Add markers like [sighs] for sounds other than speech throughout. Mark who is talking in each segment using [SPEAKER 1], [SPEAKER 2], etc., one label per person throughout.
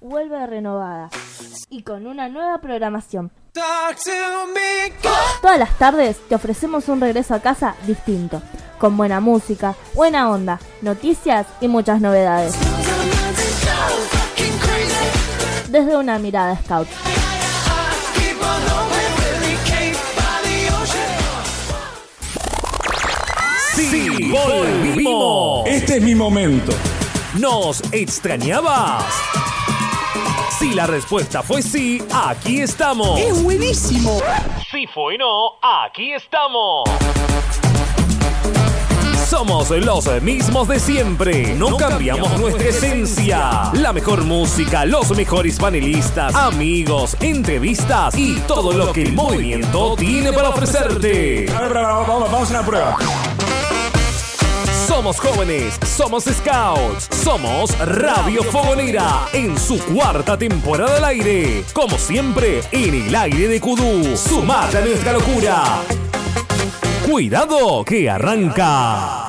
[SPEAKER 1] Vuelve renovada y con una nueva programación. Todas las tardes te ofrecemos un regreso a casa distinto, con buena música, buena onda, noticias y muchas novedades. Desde una mirada scout.
[SPEAKER 2] Sí, volvimos.
[SPEAKER 3] Este es mi momento.
[SPEAKER 2] ¿Nos extrañabas? Si la respuesta fue sí, aquí estamos.
[SPEAKER 4] ¡Es buenísimo!
[SPEAKER 2] Si fue no, aquí estamos. Somos los mismos de siempre. No cambiamos nuestra esencia. La mejor música, los mejores panelistas, amigos, entrevistas y todo lo que el movimiento tiene para ofrecerte.
[SPEAKER 3] A ver, vamos, vamos, vamos a una prueba.
[SPEAKER 2] Somos jóvenes, somos scouts, somos Radio Fogonera en su cuarta temporada al aire. Como siempre, en el aire de Kudú. Sumate a nuestra locura. Cuidado que arranca.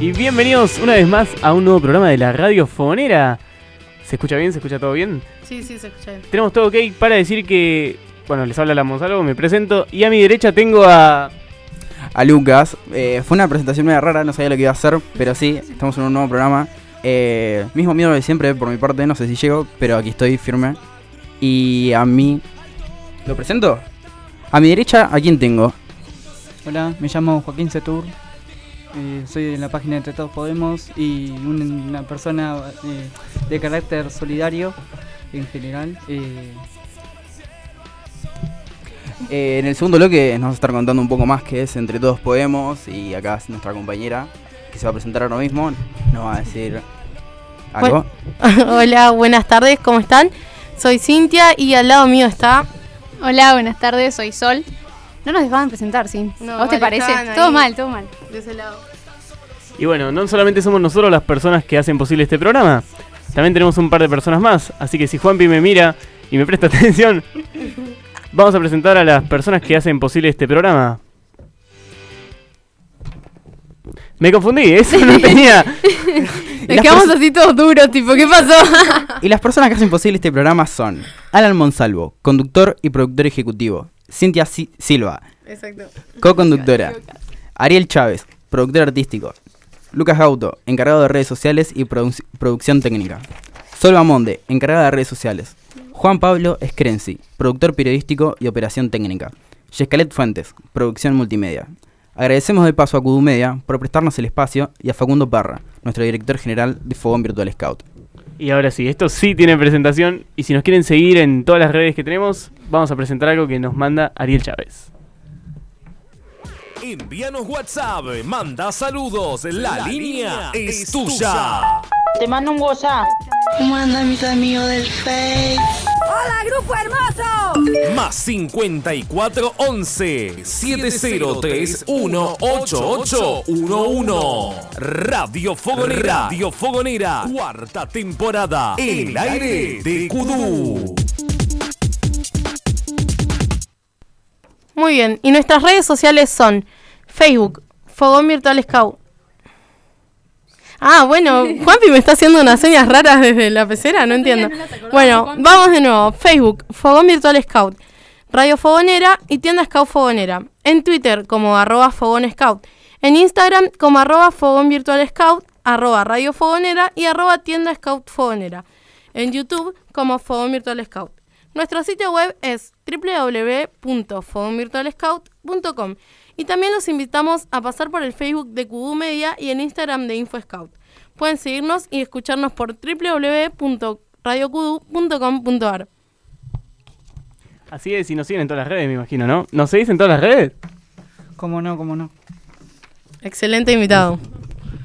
[SPEAKER 5] Y bienvenidos una vez más a un nuevo programa de la Radio Fogonera. ¿Se escucha bien? ¿Se escucha todo bien?
[SPEAKER 6] Sí, sí, se escucha bien.
[SPEAKER 5] Tenemos todo ok para decir que, bueno, les habla la Monsalvo, me presento. Y a mi derecha tengo a...
[SPEAKER 7] a Lucas. Eh, fue una presentación medio rara, no sabía lo que iba a hacer, pero sí, estamos en un nuevo programa. Eh, mismo miedo de siempre por mi parte, no sé si llego, pero aquí estoy firme. Y a mí... ¿Lo presento? A mi derecha, ¿a quién tengo?
[SPEAKER 8] Hola, me llamo Joaquín Setur. Eh, soy de la página Entre Todos Podemos y un- una persona eh, de carácter solidario en general. eh,
[SPEAKER 7] Eh, en el segundo bloque nos va a estar contando un poco más que es Entre Todos Podemos y acá es nuestra compañera que se va a presentar ahora mismo. Nos va a decir algo. [laughs]
[SPEAKER 6] Hola, buenas tardes, ¿cómo están? Soy Cintia y al lado mío está.
[SPEAKER 9] Hola, buenas tardes, soy Sol. No nos dejaban presentar, sí.
[SPEAKER 6] No,
[SPEAKER 9] ¿A vos te parece? Todo
[SPEAKER 6] ahí.
[SPEAKER 9] mal, todo mal.
[SPEAKER 6] De ese lado.
[SPEAKER 5] Y bueno, no solamente somos nosotros las personas que hacen posible este programa, también tenemos un par de personas más. Así que si Juanpi me mira y me presta [laughs] atención, vamos a presentar a las personas que hacen posible este programa. Me confundí, eso no tenía. [laughs]
[SPEAKER 6] Nos quedamos
[SPEAKER 7] pers-
[SPEAKER 6] así todos duros, tipo, ¿qué pasó? [laughs]
[SPEAKER 7] Y las personas que hacen posible este programa son Alan Monsalvo, conductor y productor ejecutivo. Cintia Si- Silva,
[SPEAKER 6] Exacto.
[SPEAKER 7] co-conductora. Ariel Chávez, productor artístico. Lucas Gauto, encargado de redes sociales y produ- producción técnica. Sol Bamonde, encargada de redes sociales. Juan Pablo Screnzi, productor periodístico y operación técnica. Yescalet Fuentes, producción multimedia. Agradecemos de paso a Kudu Media por prestarnos el espacio y a Facundo Parra, nuestro director general de Fogón Virtual Scout.
[SPEAKER 5] Y ahora sí, esto sí tiene presentación. Y si nos quieren seguir en todas las redes que tenemos, vamos a presentar algo que nos manda Ariel Chávez.
[SPEAKER 2] Envíanos WhatsApp, manda saludos, la, línea es tuya.
[SPEAKER 10] Te mando un WhatsApp.
[SPEAKER 4] ¿Cómo anda mis amigos del Face?
[SPEAKER 2] Más 54 11 7031 8811 Radio Fogonera. Radio Fogonera. Cuarta temporada. El aire de Kudú
[SPEAKER 6] Muy bien, y nuestras redes sociales son Facebook, Fogón Virtual Scout. Ah, bueno, [laughs] Juanpi me está haciendo unas señas raras desde la pecera, no entiendo. Bueno, vamos de nuevo. Facebook, Fogón Virtual Scout, Radio Fogonera y Tienda Scout Fogonera. En Twitter como arroba Fogón Scout. En Instagram como arroba Fogón Virtual Scout, arroba Radio Fogonera y arroba Tienda Scout Fogonera. En YouTube como Fogón Virtual Scout. Nuestro sitio web es www.fogonvirtualscout.com y también los invitamos a pasar por el Facebook de Kudu Media y el Instagram de InfoScout. Pueden seguirnos y escucharnos por www.radiokudu.com.ar.
[SPEAKER 5] Así es, y nos siguen en todas las redes, me imagino, ¿no? ¿Nos seguís en todas las redes?
[SPEAKER 8] ¿Cómo no? ¿Cómo no?
[SPEAKER 6] Excelente invitado.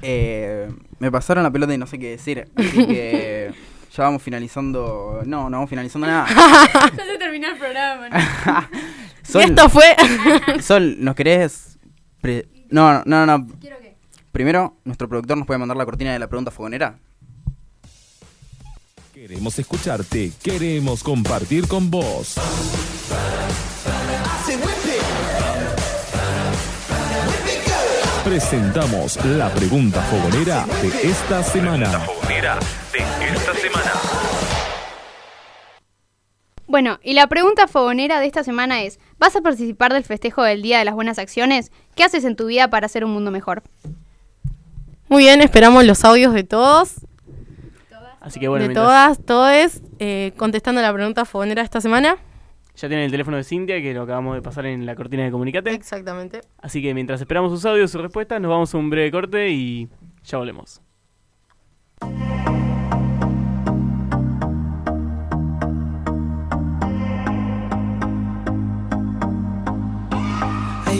[SPEAKER 7] Eh, me pasaron la pelota y no sé qué decir. Así que ya vamos finalizando. No, no vamos finalizando nada. [laughs]
[SPEAKER 9] Ya se terminó el programa. ¿no? [laughs]
[SPEAKER 6] Y esto fue... [laughs]
[SPEAKER 7] Sol, ¿nos querés.? pre- no, no, no, no. Primero, nuestro productor nos puede mandar la cortina de la pregunta fogonera.
[SPEAKER 2] Queremos escucharte, queremos compartir con vos. Presentamos la pregunta fogonera de esta semana.
[SPEAKER 10] de esta semana. Bueno, y la pregunta fogonera de esta semana es, ¿vas a participar del festejo del Día de las Buenas Acciones? ¿Qué haces en tu vida para hacer un mundo mejor?
[SPEAKER 6] Muy bien, esperamos los audios de todos.
[SPEAKER 5] Así que bueno,
[SPEAKER 6] de
[SPEAKER 5] mientras-
[SPEAKER 6] todas, todos, eh, contestando la pregunta fogonera esta semana.
[SPEAKER 5] ya tienen el teléfono de Cintia que lo acabamos de pasar en la cortina de Comunicate.
[SPEAKER 6] Exactamente.
[SPEAKER 5] Así que mientras esperamos sus audios, sus respuestas, nos vamos a un breve corte y ya volvemos.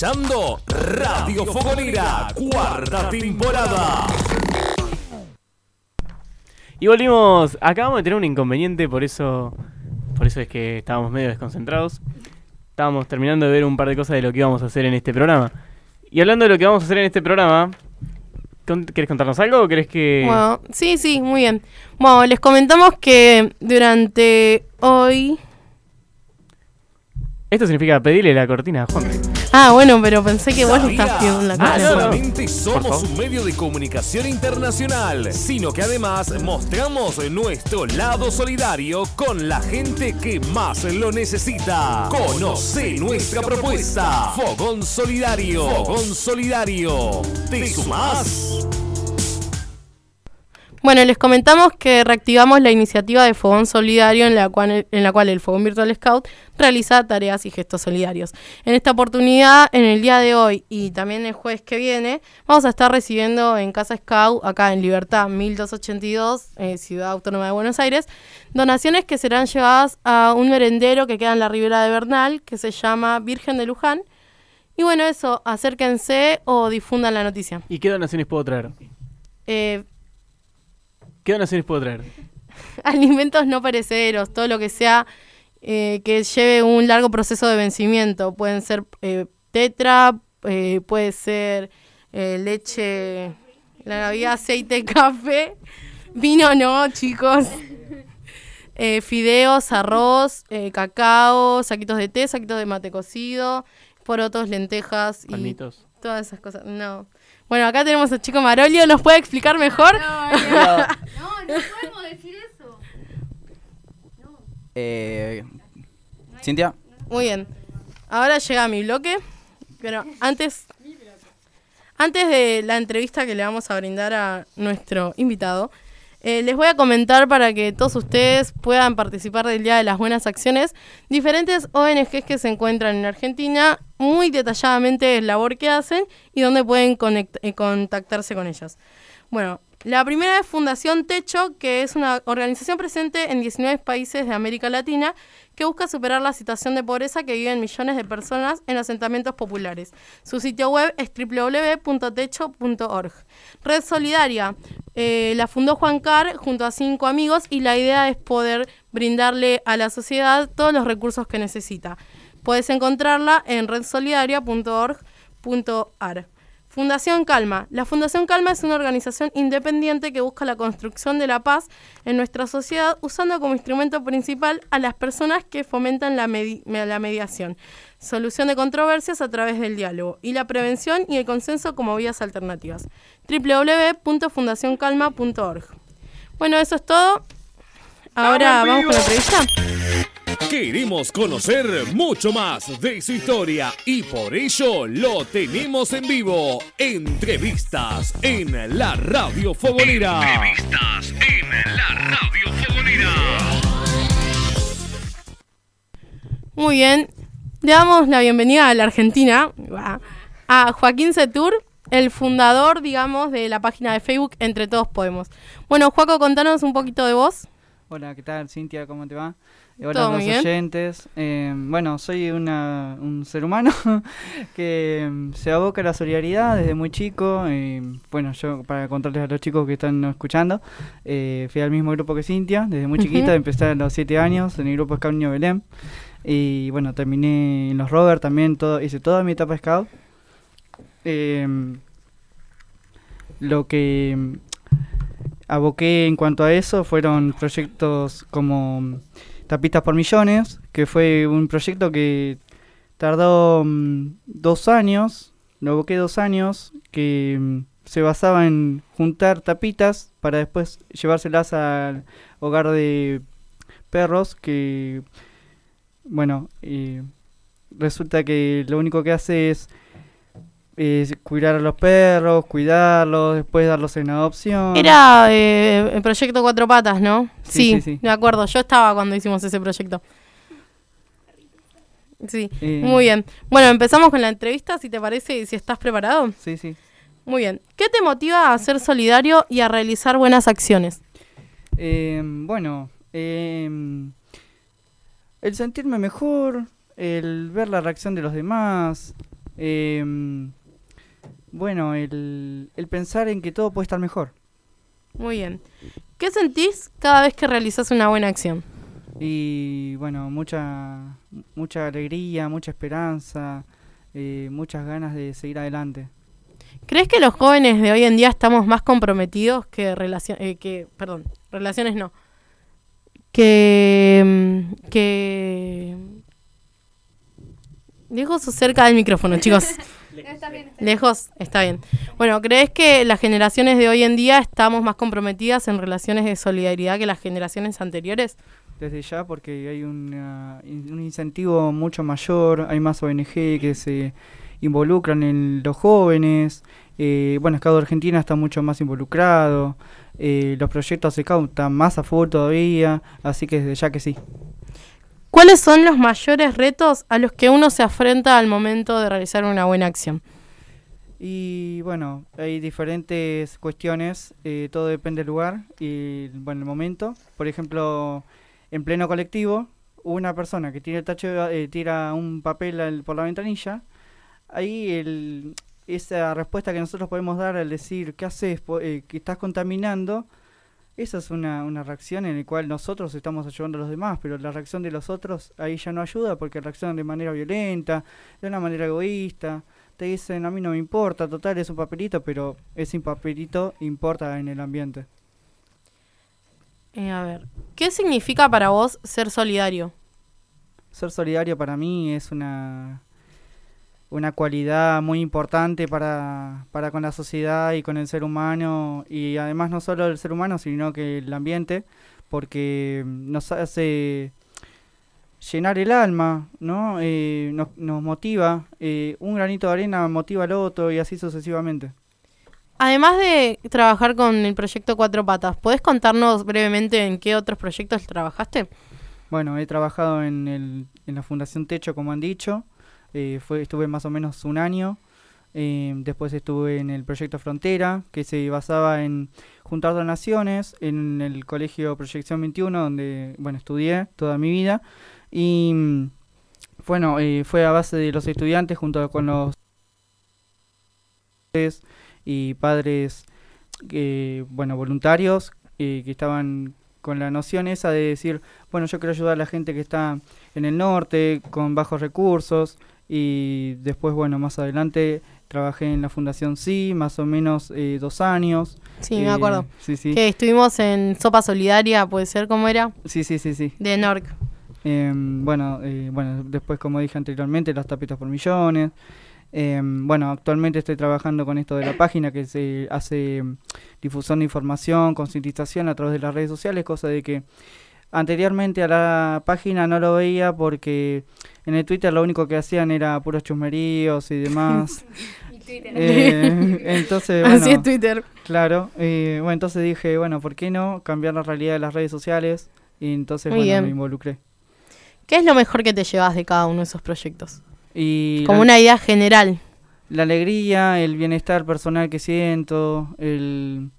[SPEAKER 2] escuchando Radio Fogonera, cuarta temporada.
[SPEAKER 5] Y volvimos. Acabamos de tener un inconveniente, por eso. Por eso es que estábamos medio desconcentrados. Estábamos terminando de ver un par de cosas de lo que íbamos a hacer en este programa. Y hablando de lo que vamos a hacer en este programa. ¿Querés contarnos algo o querés que.?
[SPEAKER 6] Bueno, sí, sí, muy bien. Bueno, les comentamos que durante hoy...
[SPEAKER 5] Esto significa pedirle la cortina a Juan.
[SPEAKER 6] Ah, bueno, pero pensé que vos le estás pidiendo la
[SPEAKER 2] No
[SPEAKER 6] cara.
[SPEAKER 2] solamente somos un medio de comunicación internacional, sino que además mostramos nuestro lado solidario con la gente que más lo necesita. Conoce nuestra propuesta. Fogón Solidario. Fogón Solidario. ¿Te sumás?
[SPEAKER 6] Bueno, les comentamos que reactivamos la iniciativa de Fogón Solidario en la cual, en la cual el Fogón Virtual Scout realiza tareas y gestos solidarios. En esta oportunidad, en el día de hoy y también el jueves que viene, vamos a estar recibiendo en Casa Scout, acá en Libertad 1282, eh, Ciudad Autónoma de Buenos Aires, donaciones que serán llevadas a un merendero que queda en la ribera de Bernal, que se llama Virgen de Luján. Y bueno, eso, acérquense o difundan la noticia.
[SPEAKER 5] ¿Y qué donaciones puedo traer?
[SPEAKER 6] Eh,
[SPEAKER 5] ¿Qué donaciones puedo traer? [laughs]
[SPEAKER 6] alimentos no perecederos, todo lo que sea eh, que lleve un largo proceso de vencimiento. Pueden ser eh, tetra, eh, puede ser leche, la Navidad, aceite, [laughs] café, vino no, chicos. [laughs] Fideos, arroz, cacao, saquitos de té, saquitos de mate cocido, porotos, lentejas y
[SPEAKER 5] Palmitos.
[SPEAKER 6] todas esas cosas. No. Bueno, acá tenemos al chico Marolio, ¿nos puede explicar mejor? [laughs]
[SPEAKER 10] No, no podemos decir eso.
[SPEAKER 7] Eh, Cintia.
[SPEAKER 6] Muy bien. Ahora llega mi bloque. Pero antes, antes de la entrevista que le vamos a brindar a nuestro invitado, eh, les voy a comentar para que todos ustedes puedan participar del Día de las Buenas Acciones diferentes ONGs que se encuentran en Argentina, muy detalladamente el labor que hacen y dónde pueden eh, contactarse con ellas. Bueno, la primera es Fundación Techo, que es una organización presente en 19 países de América Latina que busca superar la situación de pobreza que viven millones de personas en asentamientos populares. Su sitio web es www.techo.org. Red Solidaria, eh, la fundó Juan Carr junto a cinco amigos y la idea es poder brindarle a la sociedad todos los recursos que necesita. Puedes encontrarla en redsolidaria.org.ar. Fundación Calma. La Fundación Calma es una organización independiente que busca la construcción de la paz en nuestra sociedad usando como instrumento principal a las personas que fomentan la, medi- me- la mediación, solución de controversias a través del diálogo y la prevención y el consenso como vías alternativas. www.fundacioncalma.org. Bueno, eso es todo. Ahora vamos con la entrevista.
[SPEAKER 2] Queremos conocer mucho más de su historia y por ello lo tenemos en vivo. Entrevistas en la Radio Fogonera. Entrevistas en la Radio Fogonera.
[SPEAKER 6] Muy bien. Le damos la bienvenida a la Argentina, a Joaquín Setur, el fundador, digamos, de la página de Facebook Entre Todos Podemos. Bueno, Joaco, contanos un poquito de vos.
[SPEAKER 8] Hola, ¿qué tal, Cintia? ¿Cómo te va? Hola a los oyentes. Eh, bueno, soy una- un ser humano [laughs] que mm, se aboca a la solidaridad desde muy chico. eh, bueno, yo, para contarles a los chicos que están escuchando, eh, fui al mismo grupo que Cintia, desde muy chiquita, empecé a los 7 años en el grupo Scout Niño Belén. Y bueno, terminé en los Rovers también, todo, hice toda mi etapa Scout. Em, lo que mm, aboqué en cuanto a eso fueron proyectos como mm, Tapitas por Millones, que fue un proyecto que tardó mm, dos años, lo aboqué dos años, que mm, se basaba en juntar tapitas para después llevárselas al hogar de perros que, bueno, eh, resulta que lo único que hace es es cuidar a los perros, cuidarlos, después darlos en adopción.
[SPEAKER 6] Era eh, el proyecto Cuatro Patas, ¿no?
[SPEAKER 8] Sí, sí, sí.
[SPEAKER 6] de acuerdo. Yo estaba cuando hicimos ese proyecto. Sí,
[SPEAKER 8] Eh.
[SPEAKER 6] muy bien. Bueno, empezamos con la entrevista, si te parece, y si estás preparado.
[SPEAKER 8] Sí, sí.
[SPEAKER 6] Muy bien. ¿Qué te motiva a ser solidario y a realizar buenas acciones?
[SPEAKER 8] Eh, bueno, em, el sentirme mejor, el ver la reacción de los demás, em, bueno, el, el pensar en que todo puede estar mejor.
[SPEAKER 6] Muy bien. ¿Qué sentís cada vez que realizas una buena acción?
[SPEAKER 8] Y bueno, mucha, mucha alegría, mucha esperanza, eh, muchas ganas de seguir adelante.
[SPEAKER 6] ¿Crees que los jóvenes de hoy en día estamos más comprometidos que relaciones, que, perdón, relaciones no, que, mm, que, lejos o cerca del micrófono, chicos? [laughs]
[SPEAKER 10] Está bien, está
[SPEAKER 6] Lejos, está bien. Bueno, ¿crees que las generaciones de hoy en día estamos más comprometidas en relaciones de solidaridad que las generaciones anteriores?
[SPEAKER 8] desde ya porque hay una- in- un incentivo mucho mayor, hay más ONG que se involucran en los jóvenes, eh, bueno, Scout Argentina está mucho más involucrado, eh, los proyectos Scout están más a full todavía, así que desde ya que sí.
[SPEAKER 6] ¿Cuáles son los mayores retos a los que uno se afrenta al momento de realizar una buena acción?
[SPEAKER 8] Y bueno, hay diferentes cuestiones, eh, todo depende del lugar y bueno, el momento. Por ejemplo, en pleno colectivo, una persona que tira, el tacho, eh, tira un papel al- por la ventanilla, ahí el, esa respuesta que nosotros podemos dar al decir, ¿qué haces? Eh, que estás contaminando, esa es una, una reacción en la cual nosotros estamos ayudando a los demás, pero la reacción de los otros ahí ya no ayuda porque reaccionan de manera violenta, de una manera egoísta. Te dicen, a mí no me importa, total, es un papelito, pero ese papelito importa en el ambiente.
[SPEAKER 6] Eh, a ver, ¿qué significa para vos ser solidario?
[SPEAKER 8] Ser solidario para mí es una, una cualidad muy importante para, para con la sociedad y con el ser humano, y además no solo el ser humano, sino que el ambiente, porque nos hace llenar el alma, ¿no? Eh, nos, nos motiva, eh, un granito de arena motiva al otro y así sucesivamente.
[SPEAKER 6] Además de trabajar con el proyecto Cuatro Patas, ¿podés contarnos brevemente en qué otros proyectos trabajaste?
[SPEAKER 8] Bueno, he trabajado en, el, en la Fundación Techo, como han dicho. Eh, fue, estuve más o menos un año. Eh, después estuve en el proyecto Frontera, que se basaba en juntar donaciones en el colegio Proyección 21, donde bueno estudié toda mi vida. Y mm, bueno, eh, fue a base de los estudiantes junto con los y padres eh, bueno voluntarios eh, que estaban con la noción esa de decir bueno yo quiero ayudar a la gente que está en el norte con bajos recursos y después bueno más adelante trabajé en la fundación sí más o menos eh, dos años
[SPEAKER 6] Sí, me
[SPEAKER 8] Eh,
[SPEAKER 6] acuerdo.
[SPEAKER 8] sí sí
[SPEAKER 6] Que estuvimos en Sopa Solidaria, ¿puede ser cómo era?
[SPEAKER 8] sí sí sí sí
[SPEAKER 6] De NORC.
[SPEAKER 8] Em, bueno, eh, bueno, después como dije anteriormente, las tapitas por millones. Em, bueno, actualmente estoy trabajando con esto de la página que se hace em, difusión de información, concientización a través de las redes sociales, cosa de que anteriormente a la página no lo veía porque en el Twitter lo único que hacían era puros chusmeríos y demás. [laughs] Eh, [laughs] entonces, bueno,
[SPEAKER 6] Así es Twitter.
[SPEAKER 8] Claro, eh, bueno, entonces dije, bueno, ¿por qué no cambiar la realidad de las redes sociales? Y entonces,
[SPEAKER 6] Muy
[SPEAKER 8] bueno,
[SPEAKER 6] bien.
[SPEAKER 8] me involucré.
[SPEAKER 6] ¿Qué es lo mejor que te llevas de cada uno de esos proyectos?
[SPEAKER 8] Y
[SPEAKER 6] Como una idea general.
[SPEAKER 8] la alegría, el bienestar personal que siento, el,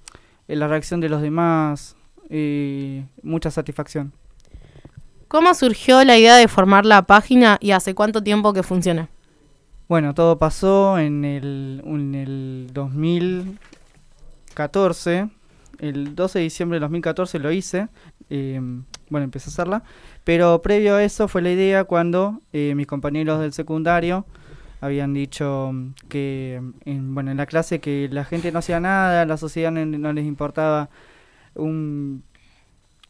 [SPEAKER 8] el- la reacción de los demás, y mucha satisfacción.
[SPEAKER 6] ¿Cómo surgió la idea de formar la página y hace cuánto tiempo que funciona?
[SPEAKER 8] Bueno, todo pasó en el, en el 2014, el 12 de diciembre de 2014 lo hice, eh, bueno, empecé a hacerla, pero previo a eso fue la idea cuando eh, mis compañeros del secundario habían dicho que en, bueno, en la clase que la gente no hacía nada, la sociedad no, no les importaba un,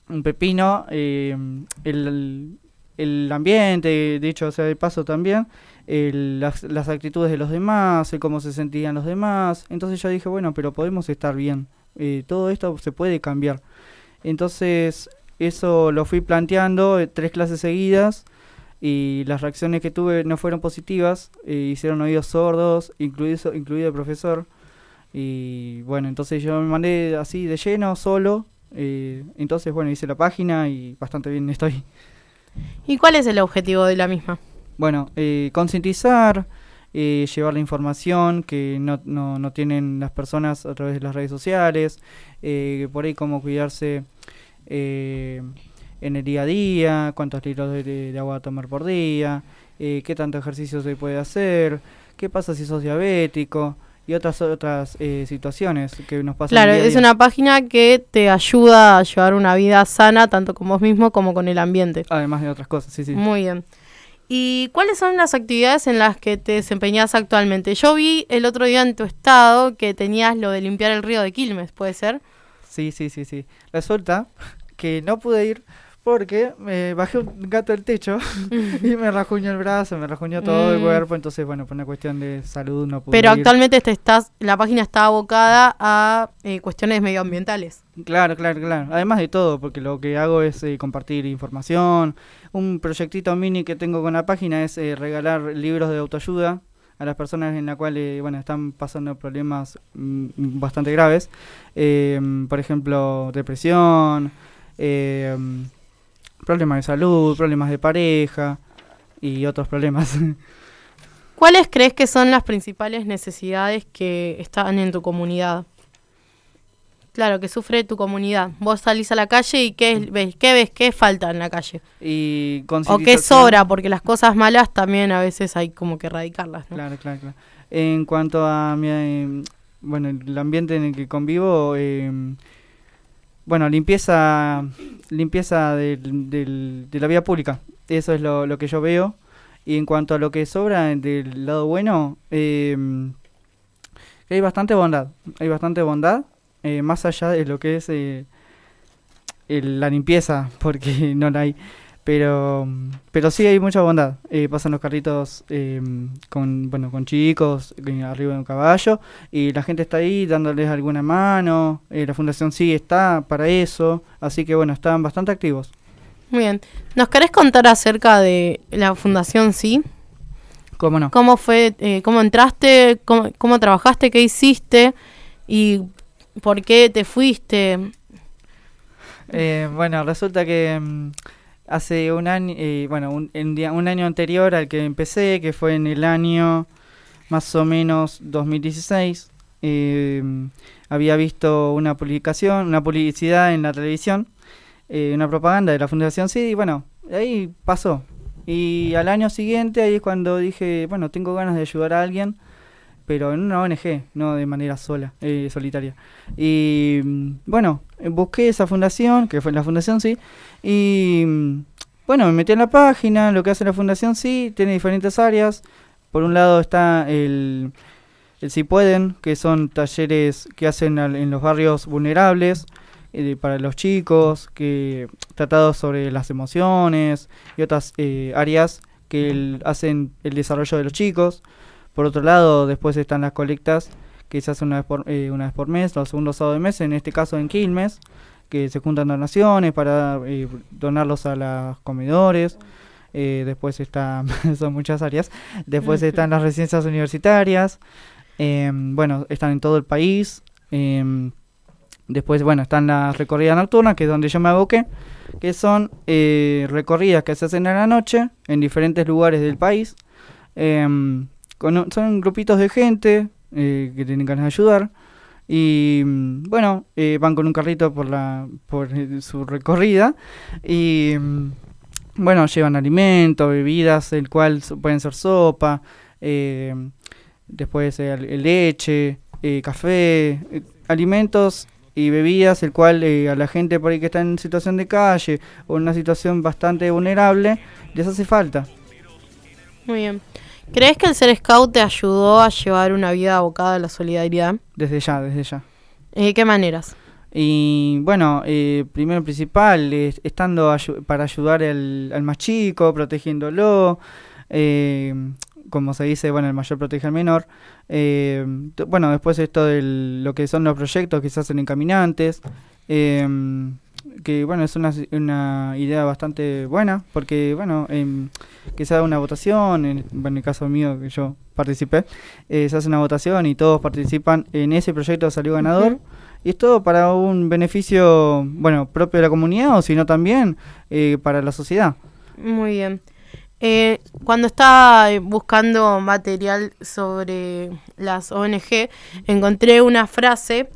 [SPEAKER 8] un pepino, eh, el, el ambiente, dicho sea de paso también, el- las, las actitudes de los demás, el cómo se sentían los demás. Entonces yo dije, bueno, pero podemos estar bien. eh, todo esto se puede cambiar. Entonces eso lo fui planteando eh, tres clases seguidas y las reacciones que tuve no fueron positivas, hicieron oídos sordos, incluido, incluido el profesor. Y bueno, entonces yo me mandé así de lleno, solo. eh, entonces, bueno, hice la página y bastante bien estoy.
[SPEAKER 6] ¿Y cuál es el objetivo de la misma?
[SPEAKER 8] Bueno, eh, concientizar, eh, llevar la información que no, no, no tienen las personas a través de las redes sociales, eh, por ahí cómo cuidarse eh, en el día a día, cuántos litros de, de agua tomar por día, eh, qué tanto ejercicio se puede hacer, qué pasa si sos diabético y otras otras eh, situaciones que nos pasan.
[SPEAKER 6] Claro,
[SPEAKER 8] día
[SPEAKER 6] es
[SPEAKER 8] día.
[SPEAKER 6] una página que te ayuda a llevar una vida sana tanto con vos mismo como con el ambiente.
[SPEAKER 8] Además de otras cosas, sí, sí.
[SPEAKER 6] Muy bien. ¿Y cuáles son las actividades en las que te desempeñas actualmente? Yo vi el otro día en tu estado que tenías lo de limpiar el río de Quilmes, ¿puede ser?
[SPEAKER 8] Sí, sí, sí, sí. Resulta que no pude ir porque me bajé un gato del techo [laughs] y me rajuñó el brazo, me rajuñó todo el
[SPEAKER 6] Mm.
[SPEAKER 8] cuerpo, entonces bueno, por una cuestión de salud no pude
[SPEAKER 6] Pero
[SPEAKER 8] ir.
[SPEAKER 6] actualmente te estás, la página está abocada a eh, cuestiones medioambientales.
[SPEAKER 8] Claro, claro, claro. Además de todo, porque lo que hago es eh, compartir información. Un proyectito mini que tengo con la página es eh, regalar libros de autoayuda a las personas en las cuales bueno están pasando problemas mm, bastante graves, eh, por ejemplo depresión, eh, problemas de salud, problemas de pareja y otros problemas.
[SPEAKER 6] ¿Cuáles crees que son las principales necesidades que están en tu comunidad? Claro, que sufre tu comunidad. Vos salís a la calle y ¿qué ves? ¿Qué ves? ¿Qué falta en la calle?
[SPEAKER 8] y
[SPEAKER 6] O qué sobra, porque las cosas malas también a veces hay como que erradicarlas, ¿no?
[SPEAKER 8] Claro, claro, claro. En cuanto a mi, eh, bueno, el ambiente en el que convivo, eh, bueno, limpieza, limpieza del, del- de la vía pública. Eso es lo, lo que yo veo. Y en cuanto a lo que sobra del lado bueno, eh, hay bastante bondad. Hay bastante bondad, eh, más allá de lo que es eh, el- la limpieza, [laughs] porque no la hay. Pero, pero sí hay mucha bondad. Eh, pasan los carritos eh, con, bueno, con chicos arriba de un caballo y la gente está ahí dándoles alguna mano. eh, la fundación sí está para eso. Así que bueno, están bastante activos.
[SPEAKER 6] Muy bien. ¿Nos querés contar acerca de la Fundación Sí?
[SPEAKER 8] ¿Cómo no?
[SPEAKER 6] ¿Cómo fue, eh, cómo entraste, cómo, cómo trabajaste, qué hiciste y por qué te fuiste?
[SPEAKER 8] Eh, bueno, resulta que mm, hace un año, eh, bueno, un, en un año anterior al que empecé, que fue en el año más o menos 2016, eh, había visto una publicación, una publicidad en la televisión, eh, una propaganda de la Fundación Sí, y bueno, ahí pasó. Y al año siguiente, ahí es cuando dije, bueno, tengo ganas de ayudar a alguien, pero en una ONG, no de manera sola, eh, solitaria. Y mm, bueno, busqué esa fundación, que fue la Fundación Sí, y mm, bueno, me metí en la página, lo que hace la Fundación Sí, tiene diferentes áreas. Por un lado está el, el Si Pueden, que son talleres que hacen en los barrios vulnerables eh, para los chicos, que tratados sobre las emociones y otras eh, áreas que hacen el desarrollo de los chicos. Por otro lado, después están las colectas que se hacen una vez por, eh, una vez por mes, los segundos sábados de mes, en este caso en Quilmes, que se juntan donaciones para eh, donarlos a los comedores. Eh, después está, [laughs] son muchas áreas. Después están las residencias universitarias. em, bueno, están en todo el país. em, después, bueno, están las recorridas nocturnas, que es donde yo me aboqué, que son eh, recorridas que se hacen a la noche en diferentes lugares del país. Con son grupitos de gente eh, que tienen ganas de ayudar. Y mm, bueno, eh, van con un carrito por, la, por su recorrida. Y mm, bueno, llevan alimentos, bebidas, el cual pueden ser sopa, eh, después eh, leche, eh, café, alimentos y bebidas, el cual eh, a la gente por ahí que está en situación de calle o en una situación bastante vulnerable, les hace falta.
[SPEAKER 6] Muy bien. ¿Crees que el ser scout te ayudó a llevar una vida abocada a la solidaridad?
[SPEAKER 8] Desde ya, desde ya.
[SPEAKER 6] ¿De qué maneras?
[SPEAKER 8] Y bueno, eh, primero principal, eh, estando ayu- para ayudar al, al más chico, protegiéndolo, eh, como se dice, bueno, el mayor protege al menor. Eh, bueno, después esto de lo que son los proyectos que se hacen en caminantes, eh, que bueno, es una, una idea bastante buena, porque bueno, em, que se haga una votación, en, el caso mío que yo participé, eh, se hace una votación y todos participan en ese proyecto salió ganador. Y es todo para un beneficio, bueno, propio de la comunidad o sino también eh, para la sociedad.
[SPEAKER 6] Muy bien. Eh, cuando estaba buscando material sobre las ONG, encontré una frase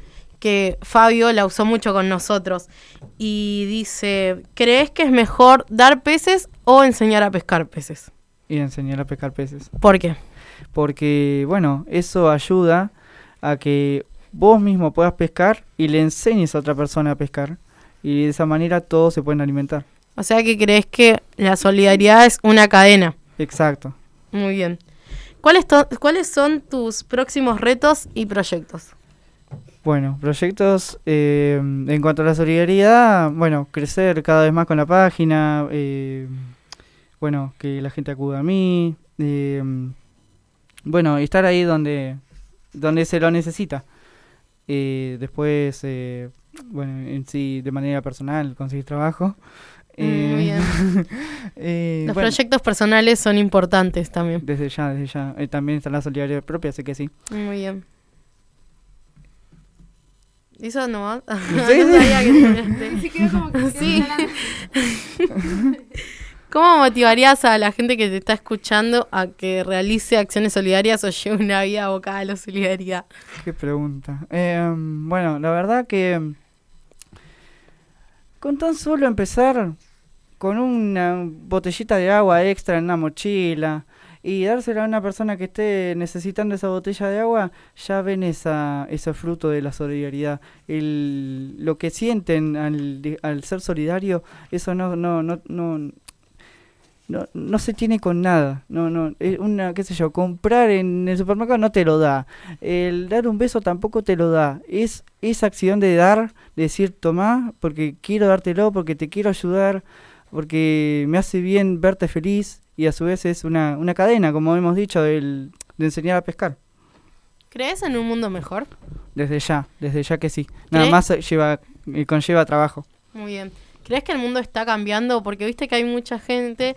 [SPEAKER 6] que Fabio la usó mucho con nosotros y dice, ¿crees que es mejor dar peces o enseñar a pescar peces?
[SPEAKER 8] Y enseñar a pescar peces.
[SPEAKER 6] ¿Por qué?
[SPEAKER 8] Porque, bueno, eso ayuda a que vos mismo puedas pescar y le enseñes a otra persona a pescar. Y de esa manera todos se pueden alimentar.
[SPEAKER 6] O sea que crees que la solidaridad es una cadena.
[SPEAKER 8] Exacto.
[SPEAKER 6] Muy bien. ¿Cuáles, ¿Cuáles son tus próximos retos y proyectos?
[SPEAKER 8] Bueno, proyectos eh, en cuanto a la solidaridad, bueno, crecer cada vez más con la página, eh, bueno, que la gente acuda a mí, eh, bueno, estar ahí donde, donde se lo necesita. Eh, después, eh, bueno, en sí, de manera personal, conseguir trabajo.
[SPEAKER 6] Mm, muy bien. [laughs]
[SPEAKER 8] Eh,
[SPEAKER 6] Los
[SPEAKER 8] bueno,
[SPEAKER 6] proyectos personales son importantes también.
[SPEAKER 8] Desde ya, desde ya. Eh, también está la solidaridad propia, así que sí.
[SPEAKER 6] Muy bien. ¿Eso no? [laughs]
[SPEAKER 8] Sí,
[SPEAKER 6] sabía que terminaste.
[SPEAKER 10] Sí, quedó como que
[SPEAKER 6] Sí. [laughs] ¿Cómo motivarías a la gente que te está escuchando a que realice acciones solidarias o lleve una vida abocada a la solidaridad?
[SPEAKER 8] Qué pregunta. Eh, bueno, la verdad que con tan solo empezar con una botellita de agua extra en una mochila y dársela a una persona que esté necesitando esa botella de agua, ya ven esa, ese fruto de la solidaridad. El, lo que sienten al, al ser solidario, eso no, no, no, no, no, no se tiene con nada. No, no, es una, qué sé yo, comprar en el supermercado no te lo da. El dar un beso tampoco te lo da. Es esa acción de dar, de decir, tomá, porque quiero dártelo, porque te quiero ayudar, porque me hace bien verte feliz. Y a su vez es una, una cadena, como hemos dicho, del, de enseñar a pescar.
[SPEAKER 6] ¿Crees en un mundo mejor?
[SPEAKER 8] Desde ya, desde ya que sí. Nada
[SPEAKER 6] ¿Crees?
[SPEAKER 8] más eh, lleva, eh, conlleva trabajo.
[SPEAKER 6] Muy bien. ¿Crees que el mundo está cambiando? Porque viste que hay mucha gente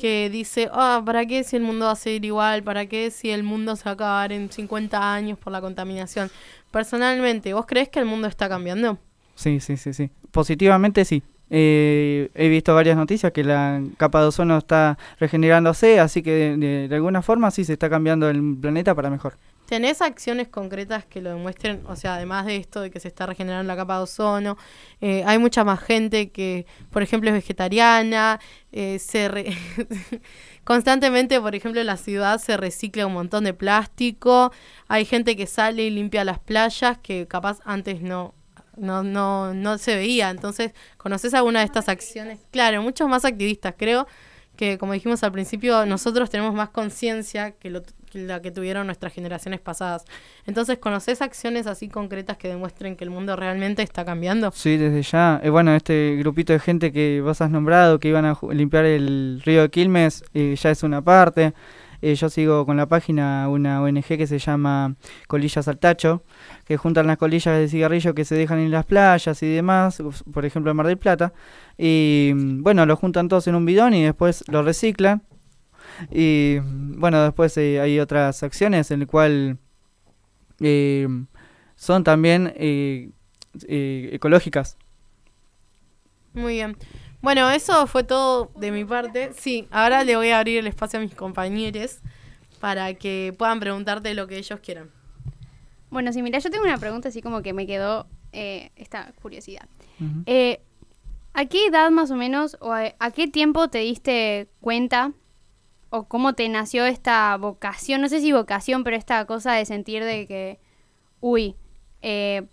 [SPEAKER 6] que dice, ah, ¿para qué si el mundo va a seguir igual? ¿Para qué si el mundo se va a acabar en 50 años por la contaminación? Personalmente, ¿vos crees que el mundo está cambiando?
[SPEAKER 8] Sí, sí, sí, sí. Positivamente sí. Eh, he visto varias noticias que la capa de ozono está regenerándose, así que de, alguna forma sí se está cambiando el planeta para mejor.
[SPEAKER 6] ¿Tenés acciones concretas que lo demuestren? O sea, además de esto de que se está regenerando la capa de ozono, eh, hay mucha más gente que, por ejemplo, es vegetariana, eh, se re- [laughs] constantemente, por ejemplo, en la ciudad se recicla un montón de plástico, hay gente que sale y limpia las playas que capaz antes no, no, no, no se veía. Entonces, ¿conoces alguna de estas acciones? Claro, muchos más activistas, creo que como dijimos al principio, nosotros tenemos más conciencia que, lo- que la que tuvieron nuestras generaciones pasadas. Entonces, ¿conoces acciones así concretas que demuestren que el mundo realmente está cambiando?
[SPEAKER 8] Sí, desde ya. Eh, bueno, este grupito de gente que vos has nombrado, que iban a limpiar el río de Quilmes, eh, ya es una parte. Eh, yo sigo con la página una ONG que se llama Colillas al Tacho, que juntan las colillas de cigarrillo que se dejan en las playas y demás, por ejemplo en Mar del Plata. Y mm, bueno, lo juntan todos en un bidón y después lo reciclan. Y mm, bueno, después eh, hay otras acciones en el cual eh, son también ecológicas.
[SPEAKER 6] Muy bien. Bueno, eso fue todo de mi parte. Sí, ahora le voy a abrir el espacio a mis compañeros para que puedan preguntarte lo que ellos quieran.
[SPEAKER 10] Bueno, sí, mira, yo tengo una pregunta así como que me quedó eh, esta curiosidad. Eh, ¿A qué edad más o menos o a, a qué tiempo te diste cuenta o cómo te nació esta vocación? No sé si vocación, pero esta cosa de sentir de que, uy, eh,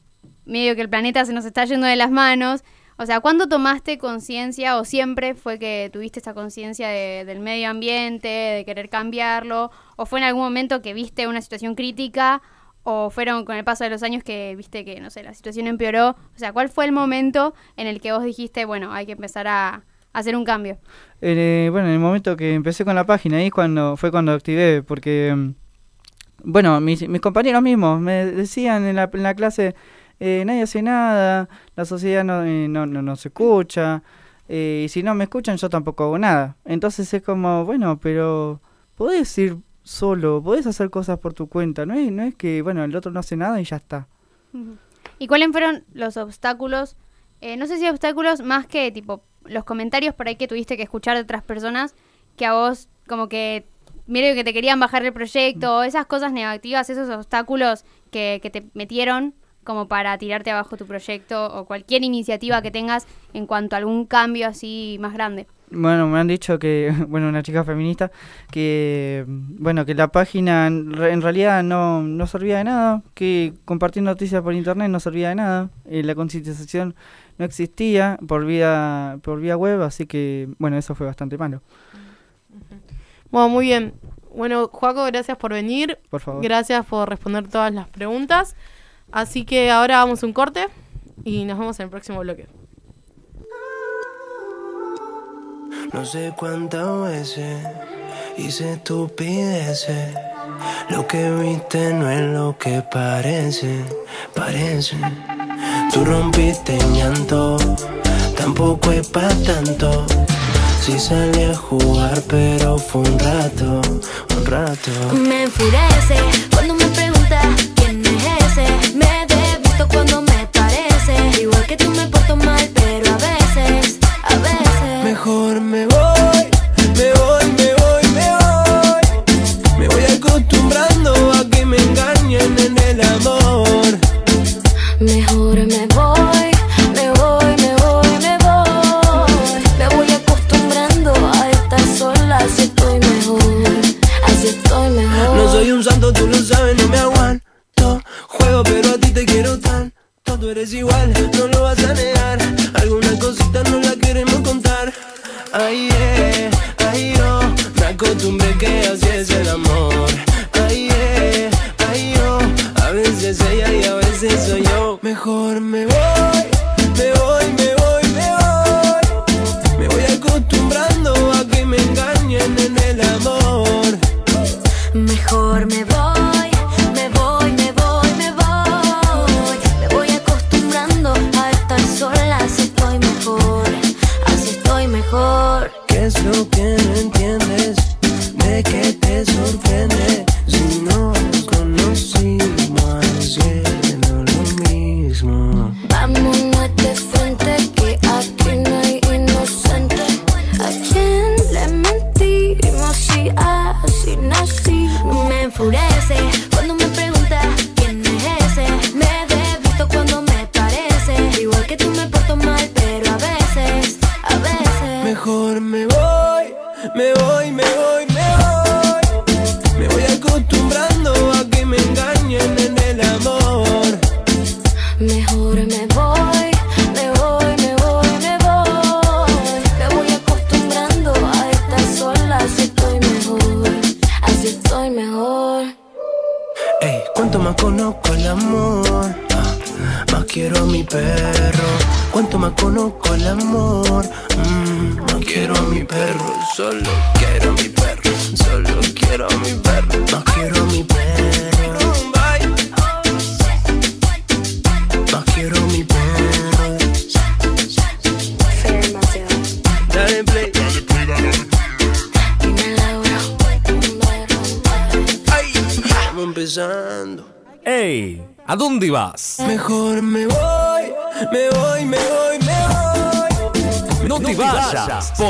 [SPEAKER 10] medio que el planeta se nos está yendo de las manos. O sea, ¿cuándo tomaste conciencia o siempre fue que tuviste esta conciencia de- del medio ambiente, de querer cambiarlo? ¿O fue en algún momento que viste una situación crítica? ¿O fueron con el paso de los años que viste que, no sé, la situación empeoró? O sea, ¿cuál fue el momento en el que vos dijiste, bueno, hay que empezar a, hacer un cambio?
[SPEAKER 8] Eh, bueno, en el momento que empecé con la página, ahí cuando fue cuando activé, porque, mm, bueno, mis, mis compañeros mismos me decían en la, en la clase, eh, nadie hace nada, la sociedad no, eh, no, no, no se escucha, eh, y si no me escuchan yo tampoco hago nada. Entonces es como, bueno, pero podés ir solo, podés hacer cosas por tu cuenta, no es, no es que, bueno, el otro no hace nada y ya está.
[SPEAKER 10] ¿Y cuáles fueron los obstáculos? Eh, no sé si obstáculos más que tipo los comentarios por ahí que tuviste que escuchar de otras personas que a vos como que mire que te querían bajar el proyecto, o esas cosas negativas, esos obstáculos que, que te metieron como para tirarte abajo tu proyecto o cualquier iniciativa que tengas en cuanto a algún cambio así más grande.
[SPEAKER 8] Bueno, me han dicho que, [laughs] bueno, una chica feminista, que, bueno, que la página en, re- en realidad no, no servía de nada, que compartir noticias por internet no servía de nada, eh, la concientización no existía por vía, por vía web, así que, bueno, eso fue bastante malo,
[SPEAKER 6] Bueno, muy bien. Bueno, Joaco, gracias por venir.
[SPEAKER 8] por favor.
[SPEAKER 6] Gracias por responder todas las preguntas. Así que ahora vamos a un corte y nos vemos en el próximo bloque.
[SPEAKER 11] No sé cuántas veces hice estupideces. Lo que viste no es lo que parece, parece. Tú rompiste en llanto,
[SPEAKER 12] tampoco es pa' tanto. Sí salí a jugar, pero fue un rato, un rato.
[SPEAKER 11] Me enfurece cuando me preguntas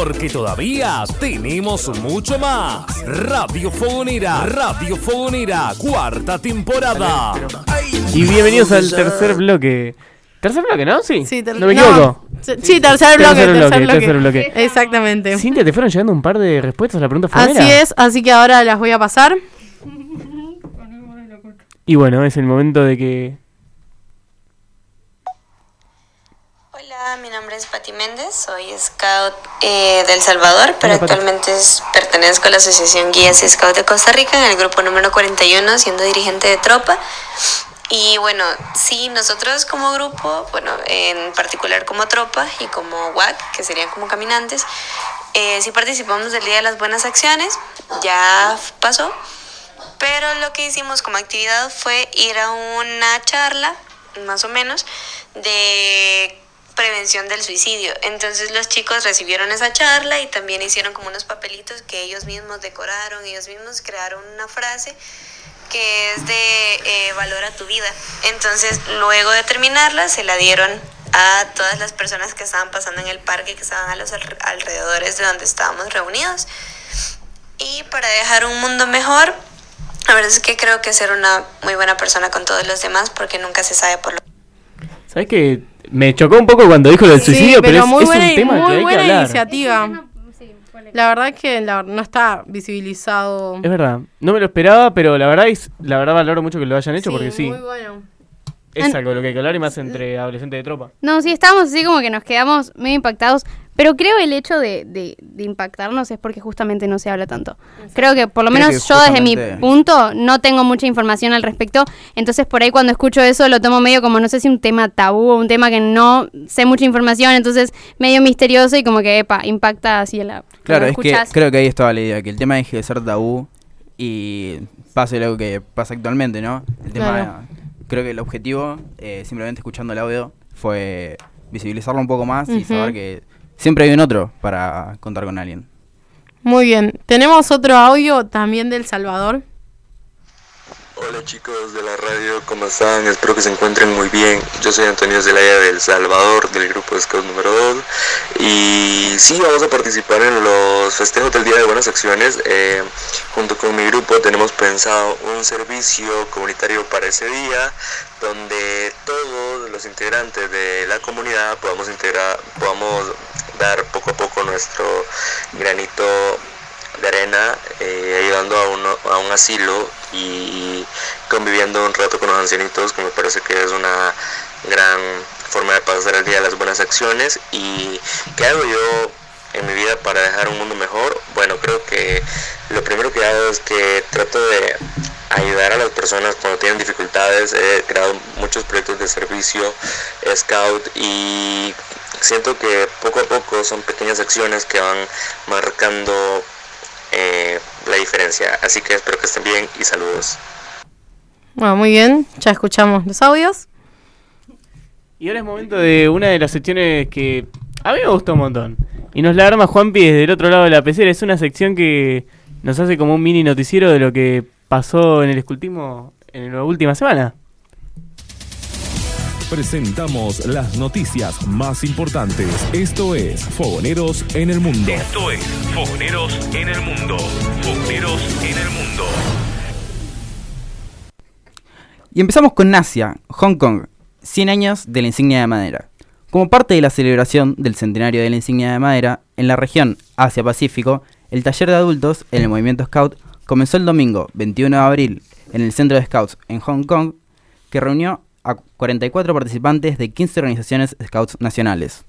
[SPEAKER 2] porque todavía tenemos mucho más. Radio Fogonera, Radio Fogonera, cuarta temporada.
[SPEAKER 5] Y bienvenidos al tercer bloque. ¿Tercer bloque, no? Sí.
[SPEAKER 6] Sí, ter-
[SPEAKER 5] no me
[SPEAKER 6] no.
[SPEAKER 5] equivoco.
[SPEAKER 6] Sí, tercer bloque, tercer bloque.
[SPEAKER 5] tercer bloque.
[SPEAKER 6] Exactamente.
[SPEAKER 5] Cintia, te fueron llegando un par de respuestas a la pregunta
[SPEAKER 6] Así
[SPEAKER 5] fonera.
[SPEAKER 6] es, así que ahora las voy a pasar.
[SPEAKER 5] Y bueno, es el momento de que.
[SPEAKER 13] Hola, mi nombre es Pati Méndez, soy scout eh, del Salvador, pero
[SPEAKER 5] Hola,
[SPEAKER 13] actualmente es- pertenezco a la Asociación Guías y Scout de Costa Rica en el grupo número 41, siendo dirigente de tropa. Y bueno, sí, nosotros como grupo, bueno, en particular como tropa y como WAC, que serían como caminantes, eh, sí participamos del Día de las Buenas Acciones, ya pasó, pero lo que hicimos como actividad fue ir a una charla, más o menos, de prevención del suicidio. Entonces los chicos recibieron esa charla y también hicieron como unos papelitos que ellos mismos decoraron, ellos mismos crearon una frase que es de eh, valora tu vida. Entonces luego de terminarla se la dieron a todas las personas que estaban pasando en el parque, que estaban a los alre- alrededores de donde estábamos reunidos. Y para dejar un mundo mejor, la verdad es que creo que ser una muy buena persona con todos los demás porque nunca se sabe por lo
[SPEAKER 5] ¿Sabes qué? Me chocó un poco cuando dijo lo del
[SPEAKER 6] Sí,
[SPEAKER 5] suicidio, pero, es,
[SPEAKER 6] muy
[SPEAKER 5] es
[SPEAKER 6] buena,
[SPEAKER 5] un tema
[SPEAKER 6] muy
[SPEAKER 5] que hay que
[SPEAKER 6] buena
[SPEAKER 5] hablar.
[SPEAKER 6] iniciativa. La verdad es que la- no está visibilizado.
[SPEAKER 5] Es verdad, no me lo esperaba, pero la verdad es, la verdad valoro mucho que lo hayan hecho porque sí,
[SPEAKER 6] Muy bueno.
[SPEAKER 5] es
[SPEAKER 10] En-
[SPEAKER 5] algo de lo que hay que hablar y más entre adolescentes de tropa.
[SPEAKER 10] No, sí, estábamos así como que nos quedamos medio impactados. Pero creo el hecho de, de- de impactarnos es porque justamente no se habla tanto. Creo que por lo
[SPEAKER 7] Creo
[SPEAKER 10] menos yo desde mi punto no tengo mucha información al respecto. Entonces por ahí cuando escucho eso lo tomo medio como no sé si un tema tabú o un tema que no sé mucha información. Entonces medio misterioso y como que, epa, impacta así en la...
[SPEAKER 7] Claro, es que creo que ahí estaba la idea, que el tema deje de ser tabú y pase lo que pasa actualmente, ¿no? El tema,
[SPEAKER 6] Claro.
[SPEAKER 7] creo que el objetivo, eh, simplemente escuchando el audio, fue visibilizarlo un poco más y saber que siempre hay un otro para contar con alguien.
[SPEAKER 6] Muy bien. Tenemos otro audio también del Salvador.
[SPEAKER 14] Hola chicos de la radio, ¿cómo están? Espero que se encuentren muy bien. Yo soy Antonio Zelaya del Salvador, del grupo Scout número 2. Y sí, vamos a participar en los festejos del Día de Buenas Acciones. Eh, junto con mi grupo tenemos pensado un servicio comunitario para ese día, donde todos los integrantes de la comunidad podamos, integrar, podamos dar poco a poco nuestro granito de arena eh, ayudando a, uno, a un asilo y conviviendo un rato con los ancianitos que me parece que es una gran forma de pasar el día de las buenas acciones. Y qué hago yo en mi vida para dejar un mundo mejor bueno creo que lo primero que hago es que trato de ayudar a las personas cuando tienen dificultades. He creado muchos proyectos de servicio scout y siento que poco a poco son pequeñas acciones que van marcando eh, la diferencia. Así que espero que estén bien y saludos.
[SPEAKER 6] Bueno, muy bien. Ya escuchamos los audios.
[SPEAKER 5] Y ahora es momento de una de las secciones que a mí me gustó un montón. Y nos la arma Juanpi desde el otro lado de la pecera. Es una sección que nos hace como un mini noticiero de lo que pasó en el escultismo en la última semana.
[SPEAKER 2] Presentamos las noticias más importantes. Esto es Fogoneros en el Mundo.
[SPEAKER 15] Esto es Fogoneros en el Mundo. Fogoneros en el Mundo.
[SPEAKER 7] Y empezamos con Asia, Hong Kong, 100 años de la insignia de madera. Como parte de la celebración del centenario de la insignia de madera, en la región Asia-Pacífico, el taller de adultos en el movimiento Scout comenzó el domingo 21 de abril en el Centro de Scouts en Hong Kong, que reunió a 44 participantes de 15 organizaciones Scouts nacionales.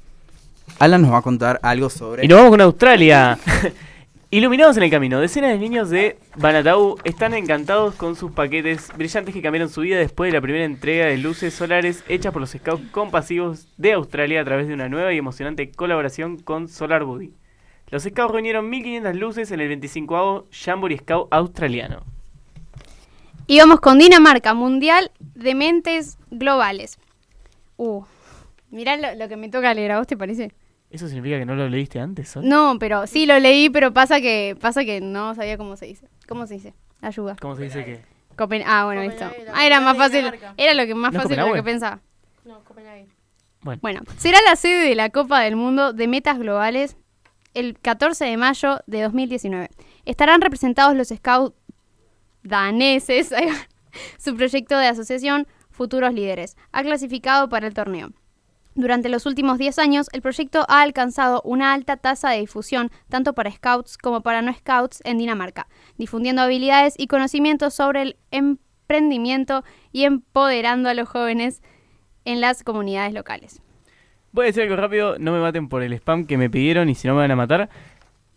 [SPEAKER 7] Alan nos va a contar algo sobre...
[SPEAKER 5] Y nos vamos con Australia. [laughs] Iluminados en el camino, decenas de niños de Banatau están encantados con sus paquetes brillantes que cambiaron su vida después de la primera entrega de luces solares hechas por los scouts compasivos de Australia a través de una nueva y emocionante colaboración con Solar Buddy. Los scouts reunieron 1500 luces en el 25 Jamboree Scout australiano.
[SPEAKER 10] Y vamos con Dinamarca, Mundial de Mentes Globales. Uh, mirá lo, lo que me toca leer, ¿a vos te parece?
[SPEAKER 5] ¿Eso significa que no lo leíste antes?
[SPEAKER 10] No, pero sí lo leí, pero pasa que pasa que no sabía cómo se dice. ¿Cómo se dice? Ayuda.
[SPEAKER 5] ¿Cómo se dice que?
[SPEAKER 10] Copen ah, bueno, listo. Ah, era más fácil. Era lo que más
[SPEAKER 5] ¿No es
[SPEAKER 10] fácil de lo que pensaba.
[SPEAKER 6] No, Copenhague.
[SPEAKER 5] Bueno.
[SPEAKER 10] Bueno, será la sede de la Copa del Mundo de Metas Globales el 14 de mayo de 2019. Estarán representados los scouts daneses. [laughs] Su proyecto de asociación Futuros Líderes ha clasificado para el torneo. Durante los últimos 10 años, el proyecto ha alcanzado una alta tasa de difusión tanto para scouts como para no scouts en Dinamarca, difundiendo habilidades y conocimientos sobre el emprendimiento y empoderando a los jóvenes en las comunidades locales.
[SPEAKER 5] Voy a decir algo rápido, no me maten por el spam que me pidieron y si no me van a matar.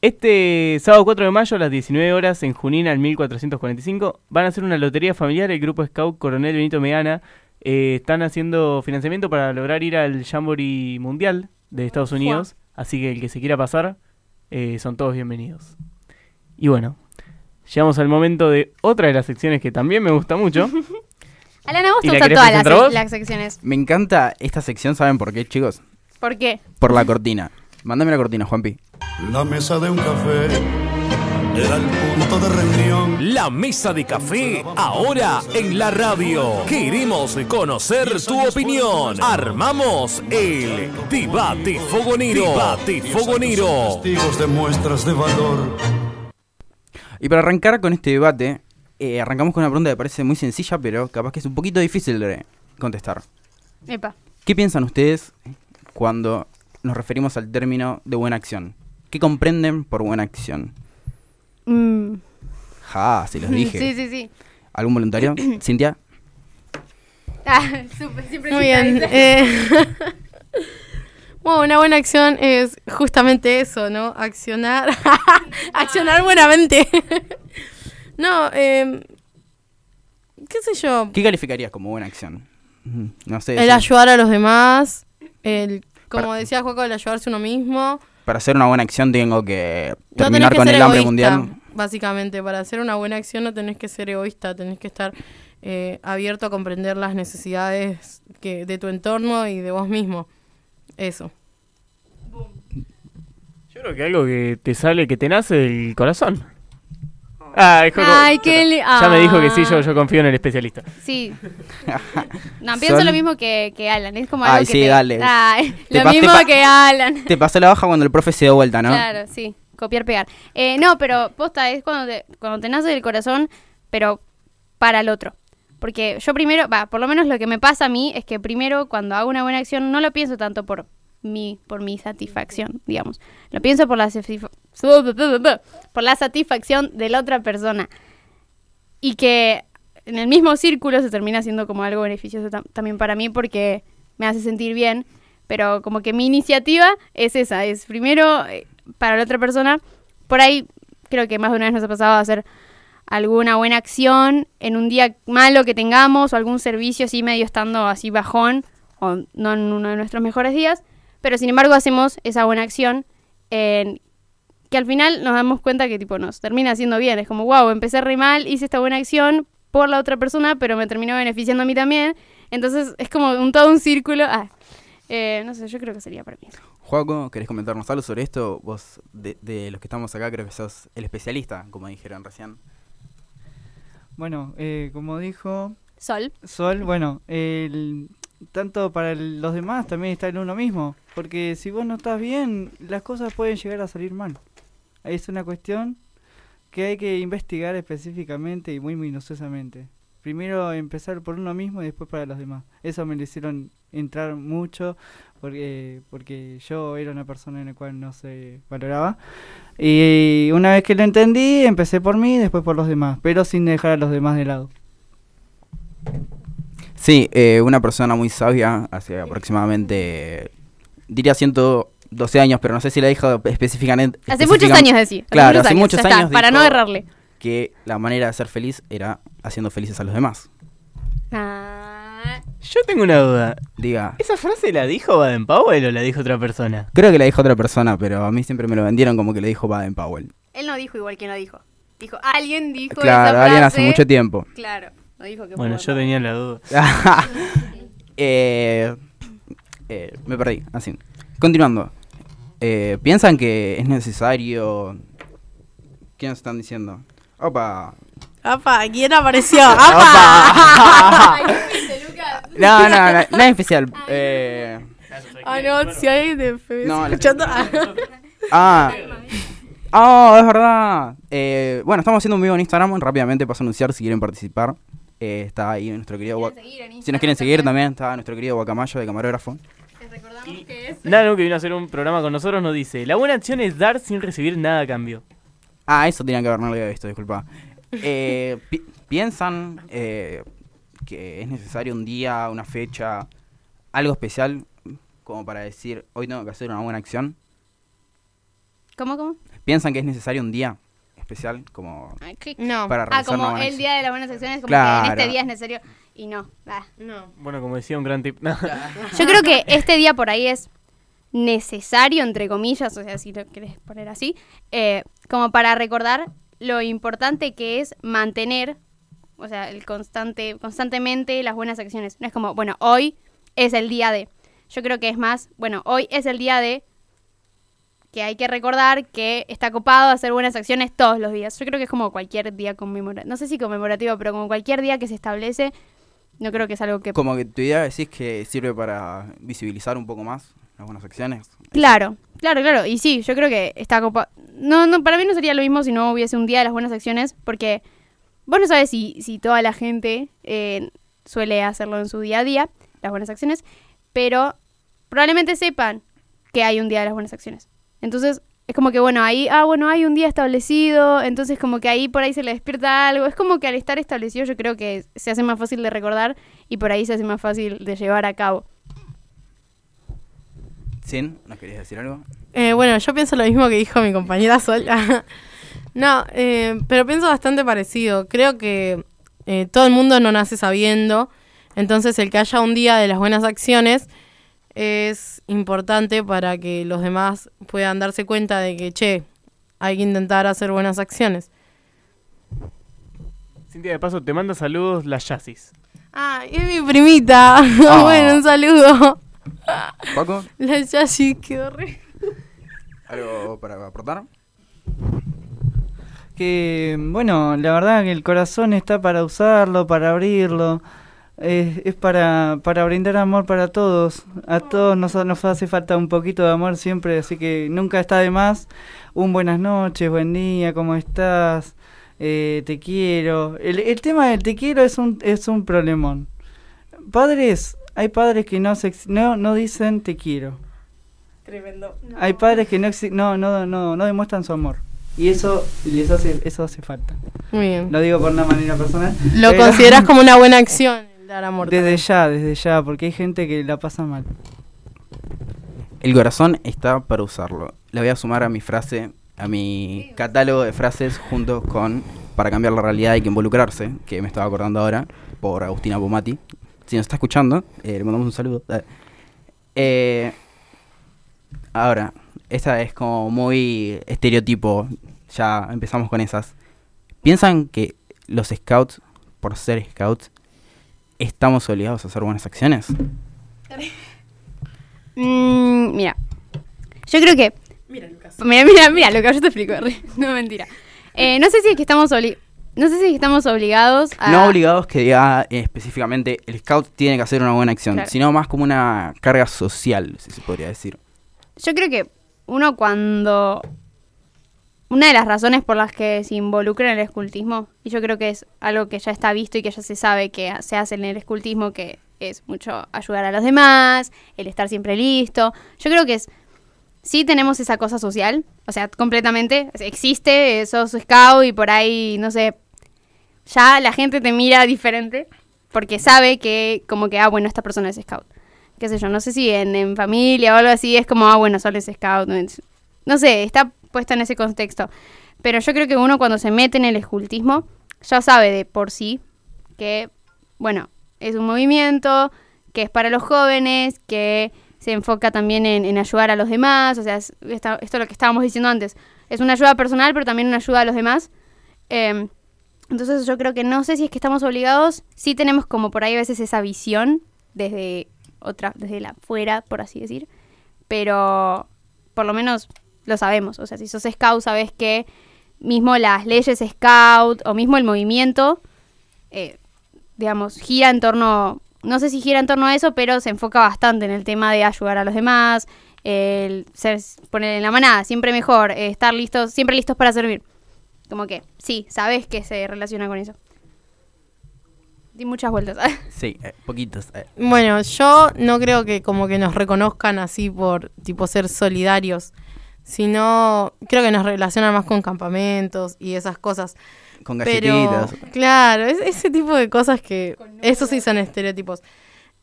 [SPEAKER 5] Este sábado 4 de mayo a las 19 horas en Junín al 1445 van a hacer una lotería familiar el grupo Scout Coronel Benito Meana. Eh, están haciendo financiamiento para lograr ir al Jamboree Mundial de Estados Unidos. Así que el que se quiera pasar, eh, son todos bienvenidos. Y bueno, llegamos al momento de otra de las secciones que también me gusta mucho. [laughs]
[SPEAKER 10] Alana, vos
[SPEAKER 7] ¿Y
[SPEAKER 10] te
[SPEAKER 7] la
[SPEAKER 10] gustan todas las secciones.
[SPEAKER 7] Me encanta esta sección, ¿saben por qué, chicos?
[SPEAKER 10] ¿Por qué?
[SPEAKER 7] Por la cortina. Mándame la cortina, Juanpi.
[SPEAKER 3] La mesa de un café era el punto de reunión.
[SPEAKER 2] La mesa de café ahora en la radio. Queremos conocer tu opinión. Armamos el debate fogonero. Debate fogonero.
[SPEAKER 3] Testigos de muestras de valor.
[SPEAKER 7] Y para arrancar con este debate, eh, arrancamos con una pregunta que parece muy sencilla, pero capaz que es un poquito difícil de contestar.
[SPEAKER 10] Epa.
[SPEAKER 7] ¿Qué piensan ustedes cuando nos referimos al término de buena acción? ¿Qué comprenden por buena acción?
[SPEAKER 10] Mm.
[SPEAKER 7] Ja, se los dije.
[SPEAKER 10] Sí, sí, sí.
[SPEAKER 7] ¿Algún voluntario? [clears throat] Cintia.
[SPEAKER 10] Ah, súper, siempre
[SPEAKER 6] Muy bien. eh, [laughs] bueno, una buena acción es justamente eso, ¿no? Accionar. [laughs] Accionar buenamente. [laughs] no, eh, qué sé yo.
[SPEAKER 7] ¿Qué calificarías como buena acción? Ujú, No sé.
[SPEAKER 6] El
[SPEAKER 7] si-
[SPEAKER 6] ayudar a los demás. El, como
[SPEAKER 7] Para-
[SPEAKER 6] decía Juaco, el ayudarse uno mismo.
[SPEAKER 7] Para hacer una buena acción tengo que
[SPEAKER 6] No
[SPEAKER 7] terminar
[SPEAKER 6] que
[SPEAKER 7] con
[SPEAKER 6] ser
[SPEAKER 7] el hambre mundial.
[SPEAKER 6] Básicamente, para hacer una buena acción no tenés que ser egoísta, tenés que estar eh, abierto a comprender las necesidades que, de tu entorno y de vos mismo. Eso.
[SPEAKER 5] Yo creo que algo que te sale, que te nace del corazón. Ah, es como-
[SPEAKER 10] Ay, qué li-
[SPEAKER 5] Ya me dijo que sí,
[SPEAKER 10] Ah.
[SPEAKER 5] yo, yo confío en el especialista.
[SPEAKER 10] Sí. [laughs] No, pienso lo mismo que, que Alan. Es como algo
[SPEAKER 7] Ay,
[SPEAKER 10] que
[SPEAKER 7] sí,
[SPEAKER 10] te-
[SPEAKER 7] dale.
[SPEAKER 10] Ay,
[SPEAKER 7] Te
[SPEAKER 10] lo
[SPEAKER 7] pa- te
[SPEAKER 10] mismo
[SPEAKER 7] pa-
[SPEAKER 10] que Alan.
[SPEAKER 7] Te pasó la hoja cuando el profe se dio vuelta, ¿no?
[SPEAKER 10] Claro, sí. Copiar, pegar. Eh, no, pero posta es cuando te, cuando te nace del corazón, pero para el otro. Porque yo primero, va, por lo menos lo que me pasa a mí es que primero cuando hago una buena acción no lo pienso tanto por mi, por mi satisfacción, digamos. Lo pienso por la, [laughs] por la satisfacción de la otra persona. Y que en el mismo círculo se termina siendo como algo beneficioso tam- también para mí porque me hace sentir bien. Pero como que mi iniciativa es esa, es primero eh, para la otra persona. Por ahí creo que más de una vez nos ha pasado a hacer alguna buena acción en un día malo que tengamos o algún servicio así medio estando así bajón o no en uno de nuestros mejores días. Pero sin embargo hacemos esa buena acción en que al final nos damos cuenta que tipo nos termina haciendo bien. Es como, wow, empecé re mal, hice esta buena acción por la otra persona, pero me terminó beneficiando a mí también. Entonces es como un todo un círculo. Ah, eh, no sé, yo creo que sería para mí.
[SPEAKER 7] Juaco, ¿querés comentarnos algo sobre esto? Vos, de, de los que estamos acá, creo que sos el especialista, como dijeron recién.
[SPEAKER 8] Bueno, eh, como dijo
[SPEAKER 10] Sol.
[SPEAKER 8] Sol, bueno, el, tanto para el- los demás también está en uno mismo. Porque si vos no estás bien, las cosas pueden llegar a salir mal. Es una cuestión que hay que investigar específicamente y muy minuciosamente. Primero empezar por uno mismo y después para los demás. Eso me lo hicieron entrar mucho porque, porque yo era una persona en la cual no se valoraba. Y una vez que lo entendí, empecé por mí y después por los demás, pero sin dejar a los demás de lado.
[SPEAKER 7] Sí, eh, una persona muy sabia, hace aproximadamente, diría 112 años, pero no sé si la dijo específicamente.
[SPEAKER 10] Hace muchos años, decí, hace
[SPEAKER 7] Claro,
[SPEAKER 10] muchos
[SPEAKER 7] hace muchos
[SPEAKER 10] está,
[SPEAKER 7] años.
[SPEAKER 10] para no errarle.
[SPEAKER 7] Que la manera de ser feliz era haciendo felices a los demás.
[SPEAKER 10] Ah,
[SPEAKER 5] Yo tengo una duda.
[SPEAKER 7] Diga.
[SPEAKER 5] ¿Esa frase la dijo Baden Powell o la dijo otra persona?
[SPEAKER 7] Creo que la dijo otra persona, pero a mí siempre me lo vendieron como que le dijo Baden Powell.
[SPEAKER 10] él no dijo igual que no dijo. Dijo, alguien dijo
[SPEAKER 7] Claro,
[SPEAKER 10] esa
[SPEAKER 7] alguien hace
[SPEAKER 10] frase.
[SPEAKER 7] mucho tiempo.
[SPEAKER 10] Claro, no dijo que
[SPEAKER 5] Bueno, yo tenía la duda. [laughs]
[SPEAKER 7] Eh, eh, me perdí, así. Continuando. Eh, ¿Piensan que es necesario... ¿Qué nos están diciendo? Opa.
[SPEAKER 6] ¡Apa! ¿Quién apareció? [laughs]
[SPEAKER 7] ¡Apa!
[SPEAKER 6] ¡Apa! [laughs]
[SPEAKER 7] No, no, no, nada especial. Eh,
[SPEAKER 6] Ah, no, si hay de fe-
[SPEAKER 7] No,
[SPEAKER 6] escuchando.
[SPEAKER 7] ah. Ah, es verdad. Eh, bueno, estamos haciendo un vivo en Instagram. Rápidamente paso a anunciar si quieren participar. Eh, está ahí nuestro querido... Gua- Si nos quieren seguir también, está nuestro querido Guacamayo de camarógrafo.
[SPEAKER 5] Nano, que vino a hacer un programa con nosotros, nos dice: La buena acción es dar sin recibir nada a cambio.
[SPEAKER 7] Ah, eso tenían que haber, no lo había visto, disculpa. [laughs] Eh, pi- ¿Piensan eh, que es necesario un día, una fecha, algo especial como para decir, hoy tengo que hacer una buena acción?
[SPEAKER 10] ¿Cómo, cómo?
[SPEAKER 7] ¿Piensan que es necesario un día especial como
[SPEAKER 10] No.
[SPEAKER 7] para
[SPEAKER 10] ah, como el día de las buenas acciones, como que en este día es necesario. Y no. ah.
[SPEAKER 6] No.
[SPEAKER 5] Bueno, como decía un gran tip. [laughs] No.
[SPEAKER 10] Yo creo que este día por ahí es necesario, entre comillas, o sea, si lo querés poner así, eh, como para recordar lo importante que es mantener, o sea, el constante, constantemente las buenas acciones. No es como, bueno, hoy es el día de. Yo creo que es más, bueno, hoy es el día de que hay que recordar que está copado hacer buenas acciones todos los días. Yo creo que es como cualquier día conmemorativo, no sé si conmemorativo, pero como cualquier día que se establece, no creo que es algo que...
[SPEAKER 7] Como que tu idea decís que sirve para visibilizar un poco más las buenas acciones.
[SPEAKER 10] Claro, claro, claro. Y sí, yo creo que está copa. No, no, para mí no sería lo mismo si no hubiese un día de las buenas acciones, porque vos no sabes si, si toda la gente eh, suele hacerlo en su día a día, las buenas acciones, pero probablemente sepan que hay un día de las buenas acciones. Entonces, es como que, bueno, ahí, ah, bueno, hay un día establecido, entonces como que ahí por ahí se le despierta algo. Es como que al estar establecido yo creo que se hace más fácil de recordar y por ahí se hace más fácil de llevar a cabo.
[SPEAKER 7] ¿Sin? ¿Nos querías decir algo?
[SPEAKER 6] Eh, bueno, yo pienso lo mismo que dijo mi compañera [laughs] Sol. no, eh, pero pienso bastante parecido. Creo que eh, todo el mundo no nace sabiendo. Entonces, el que haya un día de las buenas acciones es importante para que los demás puedan darse cuenta de que, che, hay que intentar hacer buenas acciones.
[SPEAKER 5] Cintia, de paso, te manda saludos la Yasis.
[SPEAKER 6] Ah, es mi primita. [laughs]
[SPEAKER 5] Ah.
[SPEAKER 6] bueno, un saludo.
[SPEAKER 7] Paco,
[SPEAKER 6] La Yashi quedó re.
[SPEAKER 7] ¿algo para aportar?
[SPEAKER 8] Que, bueno, la verdad que el corazón está para usarlo, para abrirlo. Es, es para, para brindar amor para todos. A todos nos, nos hace falta un poquito de amor siempre, así que nunca está de más. Un buenas noches, buen día, ¿cómo estás? Eh, te quiero. El, el tema del te quiero es un, es un problemón. Padres, hay padres que no, se, ex- no, no dicen te quiero.
[SPEAKER 6] Tremendo.
[SPEAKER 8] Hay padres que no, exi- no, no, no, no demuestran su amor. Y eso les hace, eso hace falta.
[SPEAKER 6] Muy bien.
[SPEAKER 8] Lo digo por una manera personal.
[SPEAKER 6] Lo
[SPEAKER 8] pero-
[SPEAKER 6] consideras como una buena acción, dar amor.
[SPEAKER 8] Desde ya, desde ya, porque hay gente que la pasa mal.
[SPEAKER 7] El corazón está para usarlo. Le voy a sumar a mi frase, a mi catálogo de frases junto con Para cambiar la realidad hay que involucrarse, que me estaba acordando ahora, por Agustina Pomati. Si nos está escuchando, eh, le mandamos un saludo. Eh, ahora, esta es como muy estereotipo, ya empezamos con esas. ¿Piensan que los scouts, por ser scouts, estamos obligados a hacer buenas acciones?
[SPEAKER 10] Mm, mira, yo creo que... Mira, Mira, mira, mira, Lucas, yo te explico. [laughs] No, mentira. Eh, no sé si es que estamos obli- No sé si estamos obligados a...
[SPEAKER 7] No obligados que diga eh, específicamente el scout tiene que hacer una buena acción,
[SPEAKER 10] Claro.
[SPEAKER 7] sino más como una carga social, si se podría decir.
[SPEAKER 10] Yo creo que uno cuando... Una de las razones por las que se involucra en el escultismo, y yo creo que es algo que ya está visto y que ya se sabe que se hace en el escultismo, que es mucho ayudar a los demás, el estar siempre listo. Yo creo que es... Sí tenemos esa cosa social, o sea, completamente, existe, sos scout y por ahí, no sé, ya la gente te mira diferente porque sabe que como que, ah, bueno, esta persona es scout. Qué sé yo, no sé si en, en familia o algo así es como, ah, bueno, solo es scout. No sé, está puesto en ese contexto. Pero yo creo que uno cuando se mete en el escultismo ya sabe de por sí que, bueno, es un movimiento, que es para los jóvenes, que se enfoca también en, ayudar a los demás. O sea, esto es lo que estábamos diciendo antes. Es una ayuda personal, pero también una ayuda a los demás. Em, entonces yo creo que no sé si es que estamos obligados, sí tenemos como por ahí a veces esa visión desde otra, desde la fuera, por así decir, pero por lo menos lo sabemos, o sea, si sos scout sabes que mismo las leyes scout o mismo el movimiento, eh, digamos, gira en torno, no sé si gira en torno a eso, pero se enfoca bastante en el tema de ayudar a los demás, el ser, poner en la manada, siempre mejor, eh, estar listos, siempre listos para servir. Como que, sí, sabes que se relaciona con eso. Di muchas vueltas. [laughs]
[SPEAKER 7] Sí, eh, poquitos. eh.
[SPEAKER 6] Bueno, yo no creo que como que nos reconozcan así por tipo ser solidarios, sino creo que nos relacionan más con campamentos y esas cosas.
[SPEAKER 7] Con
[SPEAKER 6] Pero,
[SPEAKER 7] galletitas.
[SPEAKER 6] claro, es- ese tipo de cosas que eso sí son estereotipos.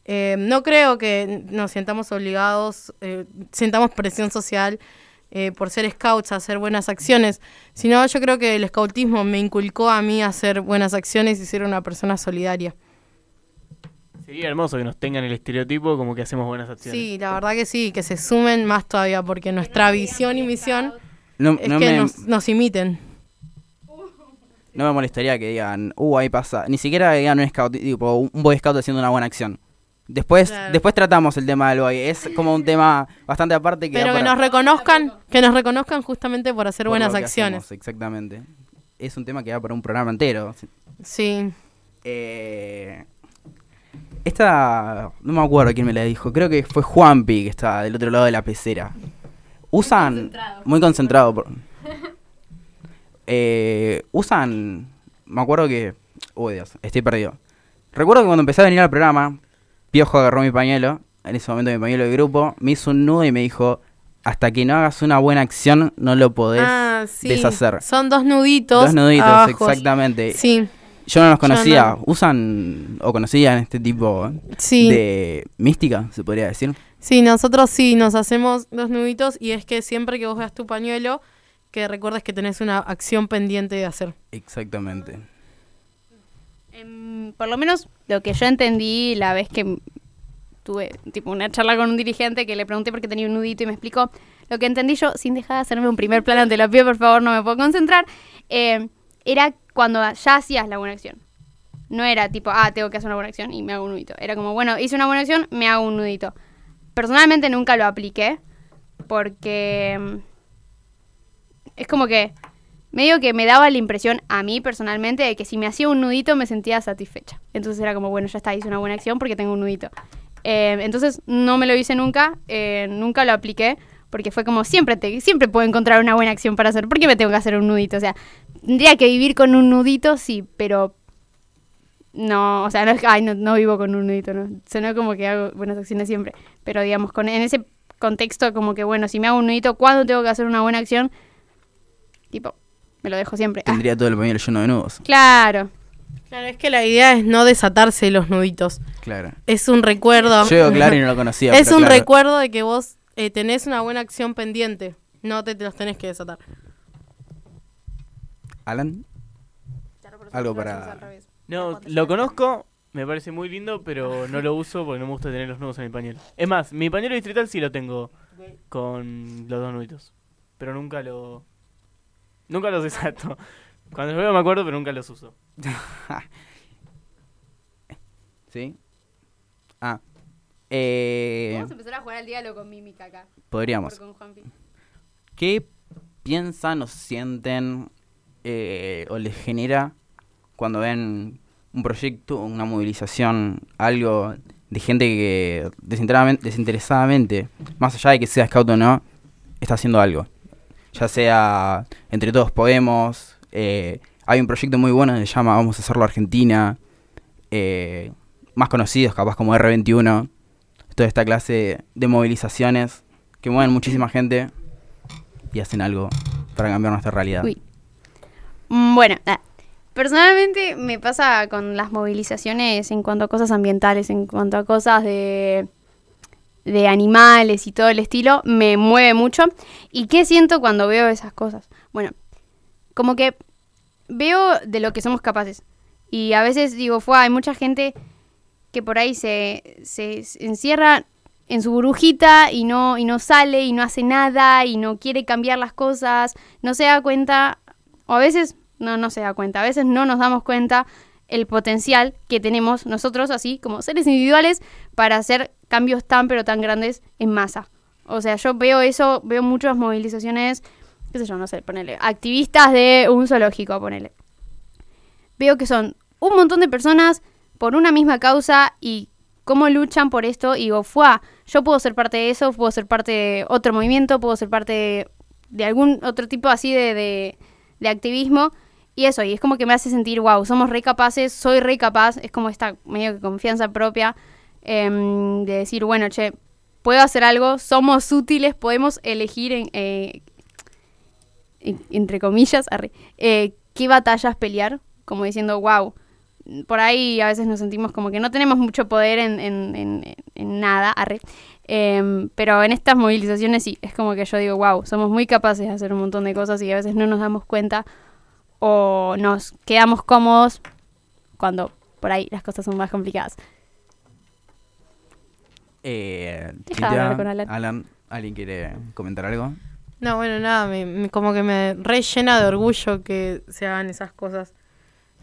[SPEAKER 6] Eh, no creo que nos sientamos obligados, eh, sintamos presión social eh, por ser scouts a hacer buenas acciones, sino yo creo que el scoutismo me inculcó a mí a hacer buenas acciones y ser una persona solidaria.
[SPEAKER 5] Sería hermoso que nos tengan el estereotipo como que hacemos buenas acciones.
[SPEAKER 6] Sí, la verdad que sí, que se sumen más todavía, porque nuestra visión y misión
[SPEAKER 7] No,
[SPEAKER 6] es
[SPEAKER 7] no
[SPEAKER 6] que
[SPEAKER 7] me,
[SPEAKER 6] nos, nos imiten.
[SPEAKER 7] no me molestaría que digan, uh, ahí pasa. Ni siquiera digan un scout, tipo, un boy scout haciendo una buena acción. Después,
[SPEAKER 6] Claro.
[SPEAKER 7] después tratamos el tema del boy. Es como un tema bastante aparte que
[SPEAKER 6] Pero que
[SPEAKER 7] para-
[SPEAKER 6] nos reconozcan, que nos reconozcan justamente por hacer
[SPEAKER 7] por
[SPEAKER 6] buenas acciones.
[SPEAKER 7] hacemos, exactamente. Es un tema que da para un programa entero.
[SPEAKER 6] Sí.
[SPEAKER 7] Eh, esta, no me acuerdo quién me la dijo, creo que fue Juanpi que está del otro lado de la pecera. Usan, muy concentrado, por- Eh, usan, me acuerdo que, oh Dios, estoy perdido. Recuerdo que cuando empecé a venir al programa, Piojo agarró mi pañuelo, en ese momento mi pañuelo de grupo, me hizo un nudo y me dijo, hasta que no hagas una buena acción no lo podés
[SPEAKER 6] Ah, sí.
[SPEAKER 7] deshacer.
[SPEAKER 6] Son dos nuditos.
[SPEAKER 7] Dos nuditos,
[SPEAKER 6] abajo.
[SPEAKER 7] exactamente.
[SPEAKER 6] Sí.
[SPEAKER 7] Yo no los conocía.
[SPEAKER 6] no.
[SPEAKER 7] ¿Usan o conocían este tipo
[SPEAKER 6] Sí.
[SPEAKER 7] de mística, se podría decir?
[SPEAKER 6] Sí, nosotros sí nos hacemos dos nuditos y es que siempre que vos veas tu pañuelo, que recuerdes que tenés una acción pendiente de hacer.
[SPEAKER 7] Exactamente.
[SPEAKER 10] Em, por lo menos lo que yo entendí la vez que tuve tipo una charla con un dirigente que le pregunté por qué tenía un nudito y me explicó lo que entendí yo sin dejar de hacerme un primer plano te lo pido por favor no me puedo concentrar eh, era cuando ya hacías la buena acción no era tipo ah tengo que hacer una buena acción y me hago un nudito era como bueno hice una buena acción me hago un nudito personalmente nunca lo apliqué porque mm, es como que medio que me daba la impresión a mí personalmente de que si me hacía un nudito me sentía satisfecha. Entonces era como, bueno, ya está, hice una buena acción porque tengo un nudito. Eh, entonces no me lo hice nunca, eh, nunca lo apliqué porque fue como siempre te, siempre puedo encontrar una buena acción para hacer. ¿Por qué me tengo que hacer un nudito? O sea, tendría que vivir con un nudito, sí, pero no, o sea, no es que, ay, no, no vivo con un nudito, no. Suena como que hago buenas acciones siempre. Pero digamos, con, en ese contexto, como que bueno, si me hago un nudito, ¿cuándo tengo que hacer una buena acción? Tipo, me lo dejo siempre. Ah,
[SPEAKER 7] Tendría todo el pañuelo lleno de nudos.
[SPEAKER 10] claro.
[SPEAKER 6] Claro, es que la idea es no desatarse los nuditos.
[SPEAKER 7] Claro.
[SPEAKER 6] Es un recuerdo.
[SPEAKER 7] Yo digo claro y no lo [laughs] conocía.
[SPEAKER 6] Es un
[SPEAKER 7] claro.
[SPEAKER 6] recuerdo de que vos eh, tenés una buena acción pendiente. No te, te los tenés que desatar.
[SPEAKER 7] Alan. Algo para.
[SPEAKER 5] No, lo conozco, me parece muy lindo, pero no lo uso porque no me gusta tener los nudos en mi pañuelo. Es más, mi pañuelo distrital sí lo tengo con los dos nuditos, pero nunca lo... Nunca los desato. Cuando los veo me acuerdo, pero nunca los uso. [laughs]
[SPEAKER 7] ¿Sí? Ah. Eh,
[SPEAKER 10] Vamos a empezar a jugar al diálogo con mímica acá.
[SPEAKER 7] Podríamos.
[SPEAKER 10] Con.
[SPEAKER 7] ¿Qué piensan o sienten eh, o les genera cuando ven un proyecto, una movilización, algo de gente que desinteresadamente, más allá de que sea scout o no, está haciendo algo? Ya sea Entre Todos Podemos, eh, hay un proyecto muy bueno que se llama Vamos a hacerlo Argentina, eh, más conocidos capaz como R21, toda esta clase de movilizaciones que mueven muchísima gente y hacen algo para cambiar nuestra realidad.
[SPEAKER 10] Uy. Mm, Bueno, ah, personalmente me pasa con las movilizaciones en cuanto a cosas ambientales, en cuanto a cosas de, de animales y todo el estilo, me mueve mucho. ¿Y qué siento cuando veo esas cosas? Bueno, como que veo de lo que somos capaces. Y a veces digo, fue, hay mucha gente que por ahí se, se, encierra en su burbujita y no, y no sale y no hace nada y no quiere cambiar las cosas, no se da cuenta, o a veces no, no se da cuenta, a veces no nos damos cuenta el potencial que tenemos nosotros así como seres individuales para hacer cambios tan pero tan grandes en masa. O sea, yo veo eso, veo muchas movilizaciones, qué sé yo, no sé, ponele, activistas de un zoológico, ponele. Veo que son un montón de personas por una misma causa y cómo luchan por esto y digo, fuá, yo puedo ser parte de eso, puedo ser parte de otro movimiento, puedo ser parte de, algún otro tipo así de, de activismo. Y eso, y es como que me hace sentir, wow, somos re capaces, soy re capaz, es como esta medio que confianza propia em, de decir, bueno, che, puedo hacer algo, somos útiles, podemos elegir, en, eh, en- entre comillas, eh, qué batallas pelear, como diciendo, wow, por ahí a veces nos sentimos como que no tenemos mucho poder en, en- en- en nada, arre. Em, pero en estas movilizaciones sí, es como que yo digo, wow, somos muy capaces de hacer un montón de cosas y a veces no nos damos cuenta o nos quedamos cómodos cuando por ahí las cosas son más complicadas.
[SPEAKER 7] Eh,
[SPEAKER 10] Deja de
[SPEAKER 7] Cintia,
[SPEAKER 10] hablar con Alan.
[SPEAKER 7] ¿alguien quiere comentar algo?
[SPEAKER 6] No, bueno, nada, me, me- como que me rellena de orgullo que se hagan esas cosas.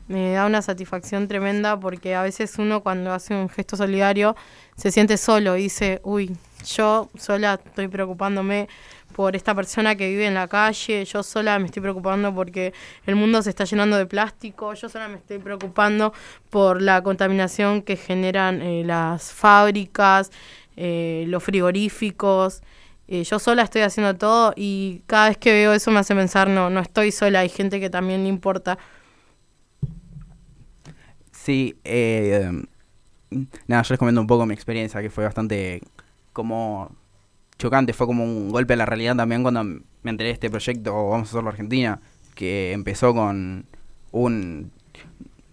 [SPEAKER 6] Me da una satisfacción tremenda porque a veces uno cuando hace un gesto solidario se siente solo y dice, uy, yo sola estoy preocupándome por esta persona que vive en la calle, yo sola me estoy preocupando porque el mundo se está llenando de plástico, yo sola me estoy preocupando por la contaminación que generan eh, las fábricas, eh, los frigoríficos. Eh, yo sola estoy haciendo todo y cada vez que veo eso me hace pensar, no, no estoy sola, hay gente que también le importa.
[SPEAKER 7] Sí, eh, nada, yo les comento un poco mi experiencia, que fue bastante como chocante, fue como un golpe a la realidad también cuando me enteré de este proyecto Vamos a hacerlo Argentina, que empezó con un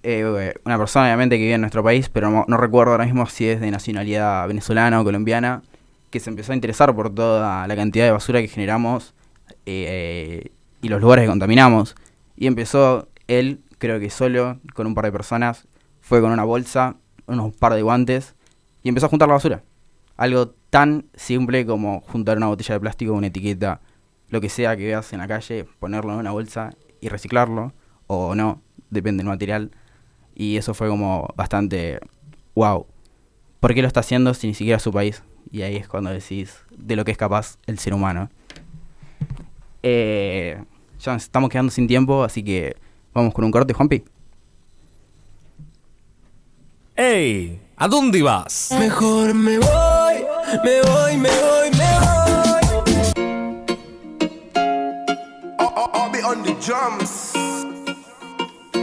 [SPEAKER 7] eh, una persona obviamente que vive en nuestro país, pero no, no recuerdo ahora mismo si es de nacionalidad venezolana o colombiana, que se empezó a interesar por toda la cantidad de basura que generamos eh, y los lugares que contaminamos. Y empezó él, creo que solo, con un par de personas, fue con una bolsa, unos par de guantes y empezó a juntar la basura. Algo tan simple como juntar una botella de plástico, una etiqueta, lo que sea que veas en la calle, ponerlo en una bolsa y reciclarlo, o no, depende del material. Y eso fue como bastante wow. ¿Por qué lo está haciendo si ni siquiera su país? Y ahí es cuando decís de lo que es capaz el ser humano. Eh, ya nos estamos quedando sin tiempo, así que vamos con un corte, Juanpi.
[SPEAKER 2] ¡Ey! ¿A dónde vas?
[SPEAKER 11] Mejor me voy, me voy, me voy, me voy.
[SPEAKER 16] I'll be on the drums.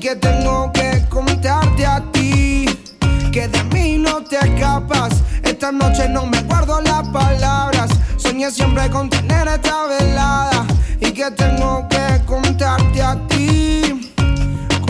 [SPEAKER 16] que tengo que contarte a ti que de mí no te escapas. Esta noche no me guardo las palabras. Soñé siempre con tener esta velada y que tengo que contarte a ti.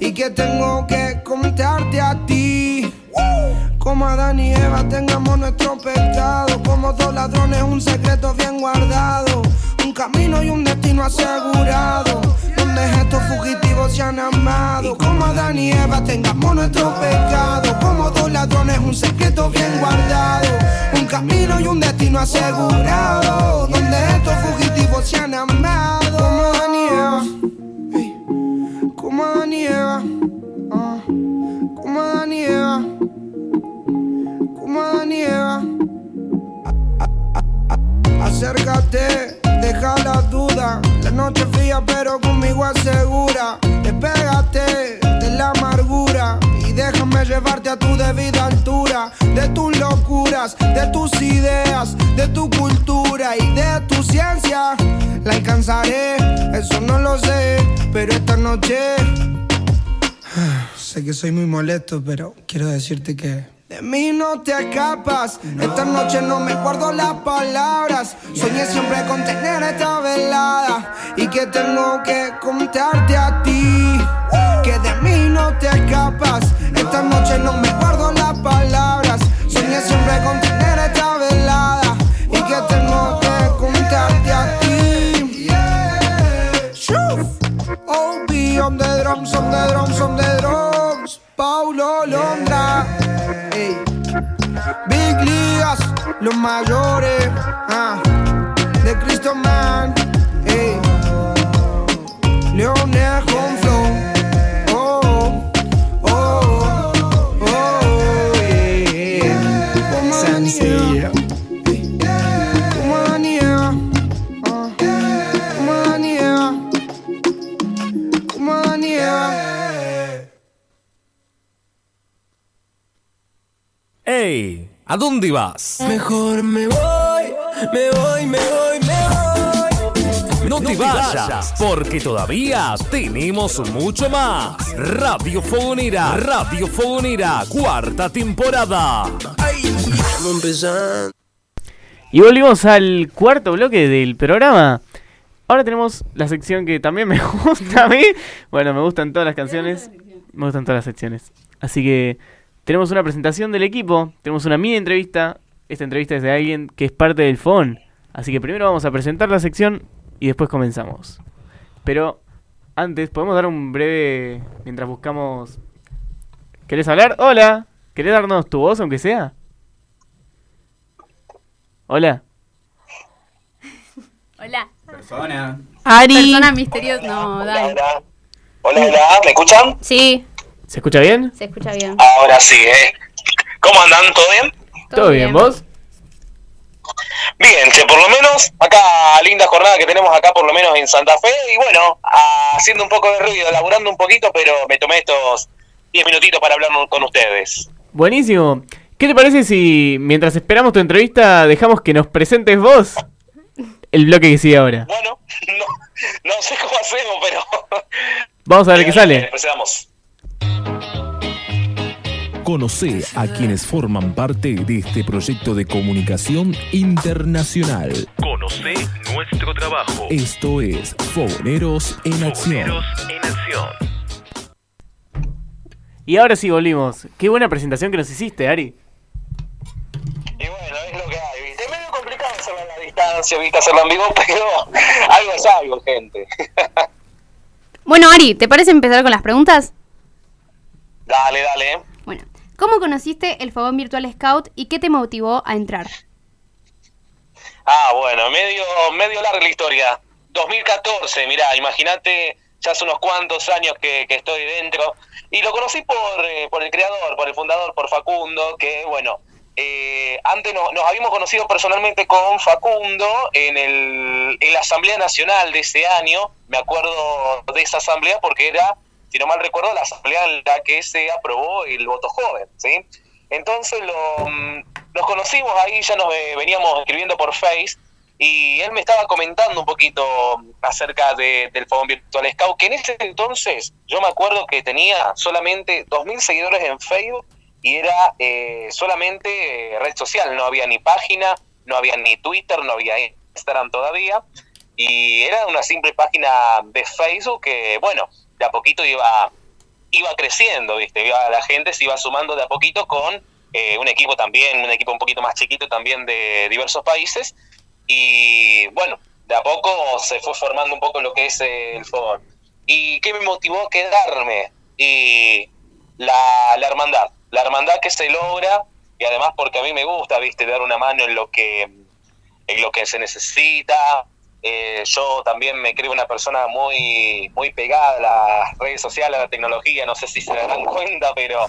[SPEAKER 16] y que tengo que contarte a ti. Como Adán y Eva tengamos nuestro pecado. Como dos ladrones, un secreto bien guardado. Un camino y un destino asegurado. Donde estos fugitivos se han amado. Como Adán y Eva tengamos nuestro pecado. Como dos ladrones, un secreto bien guardado. Un camino y un destino asegurado. Donde estos fugitivos se han amado. Como Adán y Eva. Y Eva. Ah. Como Eva. Como Eva. Acércate, deja la duda. La noche fría, pero conmigo es segura. Despégate de la amargura déjame llevarte a tu debida altura. De tus locuras, de tus ideas, de tu cultura y de tu ciencia. La alcanzaré, eso no lo sé, pero esta noche. [sighs] Sé que soy muy molesto, pero quiero decirte que. De mí no te escapas. Esta noche no me guardo las palabras. Soñé siempre con tener esta velada. Y que tengo que contarte a ti. Que de mí no te escapas. Esta noche no me guardo las palabras. Soñé siempre con tener esta velada. Y que tengo que contarte a ti. Shoo. OB on the drums, on the drums, on the drums. Paulo Londra. Big Ligas, los mayores. ah, De Cristo Man. Ey. Leonel con
[SPEAKER 2] ¡Ey! ¿A dónde vas?
[SPEAKER 11] Mejor me voy, me voy, me voy, me voy.
[SPEAKER 2] No te vayas, porque todavía tenemos mucho más. Radio Fogonera, Radio Fogonera, cuarta temporada.
[SPEAKER 5] Y volvimos al cuarto bloque del programa. Ahora tenemos la sección que también me [laughs] gusta a mí. Bueno, me gustan todas las canciones. Me gustan todas las secciones. Así que tenemos una presentación del equipo. Tenemos una mini entrevista. Esta entrevista es de alguien que es parte del FON. Así que primero vamos a presentar la sección y después comenzamos. Pero antes, ¿podemos dar un breve... mientras buscamos... ¿Querés hablar? Hola. ¿Querés darnos tu voz aunque sea? Hola. [laughs]
[SPEAKER 9] Hola.
[SPEAKER 7] Persona.
[SPEAKER 6] Ari.
[SPEAKER 9] Persona misteriosa. No, dale.
[SPEAKER 17] Hola, hola, ¿me escuchan?
[SPEAKER 9] Sí,
[SPEAKER 5] ¿Se escucha bien?
[SPEAKER 9] se escucha bien.
[SPEAKER 17] Ahora sí, ¿eh? ¿Cómo andan? ¿Todo bien?
[SPEAKER 5] ¿Todo bien, vos?
[SPEAKER 17] Bien, che, por lo menos acá, linda jornada que tenemos acá por lo menos en Santa Fe y bueno, haciendo un poco de ruido, laburando un poquito, pero me tomé estos 10 minutitos para hablar con ustedes.
[SPEAKER 5] Buenísimo. ¿Qué te parece si mientras esperamos tu entrevista dejamos que nos presentes vos el bloque que sigue ahora?
[SPEAKER 17] Bueno, [laughs] no, no sé cómo hacemos, pero...
[SPEAKER 5] Vamos a ver qué sale.
[SPEAKER 17] Empezamos.
[SPEAKER 2] Conoce a quienes forman parte de este proyecto de comunicación internacional.
[SPEAKER 15] Conoce nuestro trabajo.
[SPEAKER 2] Esto es Fogoneros en Acción.
[SPEAKER 15] Fogoneros en acción.
[SPEAKER 5] Y ahora sí volvimos. Qué buena presentación que nos hiciste, Ari.
[SPEAKER 17] hacerlo a la distancia, viste, hacerlo en vivo, [laughs] pero algo es algo, gente. [laughs]
[SPEAKER 10] Bueno, Ari, ¿te parece empezar con las preguntas?
[SPEAKER 17] Dale, dale.
[SPEAKER 10] Bueno, ¿cómo conociste el Fogón Virtual Scout y qué te motivó a entrar?
[SPEAKER 17] Ah, bueno, medio, medio larga la historia. 2014, mirá, imagínate, ya hace unos cuantos años que, que estoy dentro. Y lo conocí por, eh, por el creador, por el fundador, por Facundo, que bueno, eh, antes no- nos habíamos conocido personalmente con Facundo en, el, en la Asamblea Nacional de ese año. Me acuerdo de esa asamblea porque era, si no mal recuerdo, la asamblea en la que se aprobó el voto joven, ¿sí? Entonces lo, mm, conocimos ahí, ya nos eh, veníamos escribiendo por Face y él me estaba comentando un poquito acerca de- del Fogón Virtual Scout, que en ese entonces yo me acuerdo que tenía solamente 2.000 seguidores en Facebook y era eh, solamente eh, red social, no había ni página, no había ni Twitter, no había Instagram todavía, y era una simple página de Facebook que, bueno, de a poquito iba, iba creciendo, ¿viste? Iba, la gente se iba sumando de a poquito con eh, un equipo también, un equipo un poquito más chiquito también de diversos países, y bueno, de a poco se fue formando un poco lo que es el fogón. ¿Y qué me motivó a quedarme? Y la, la hermandad, la hermandad que se logra, y además porque a mí me gusta, viste, dar una mano en lo que, en lo que se necesita. Eh, yo también me creo una persona muy, muy pegada a las redes sociales, a la tecnología, no sé si se dan [laughs] cuenta, pero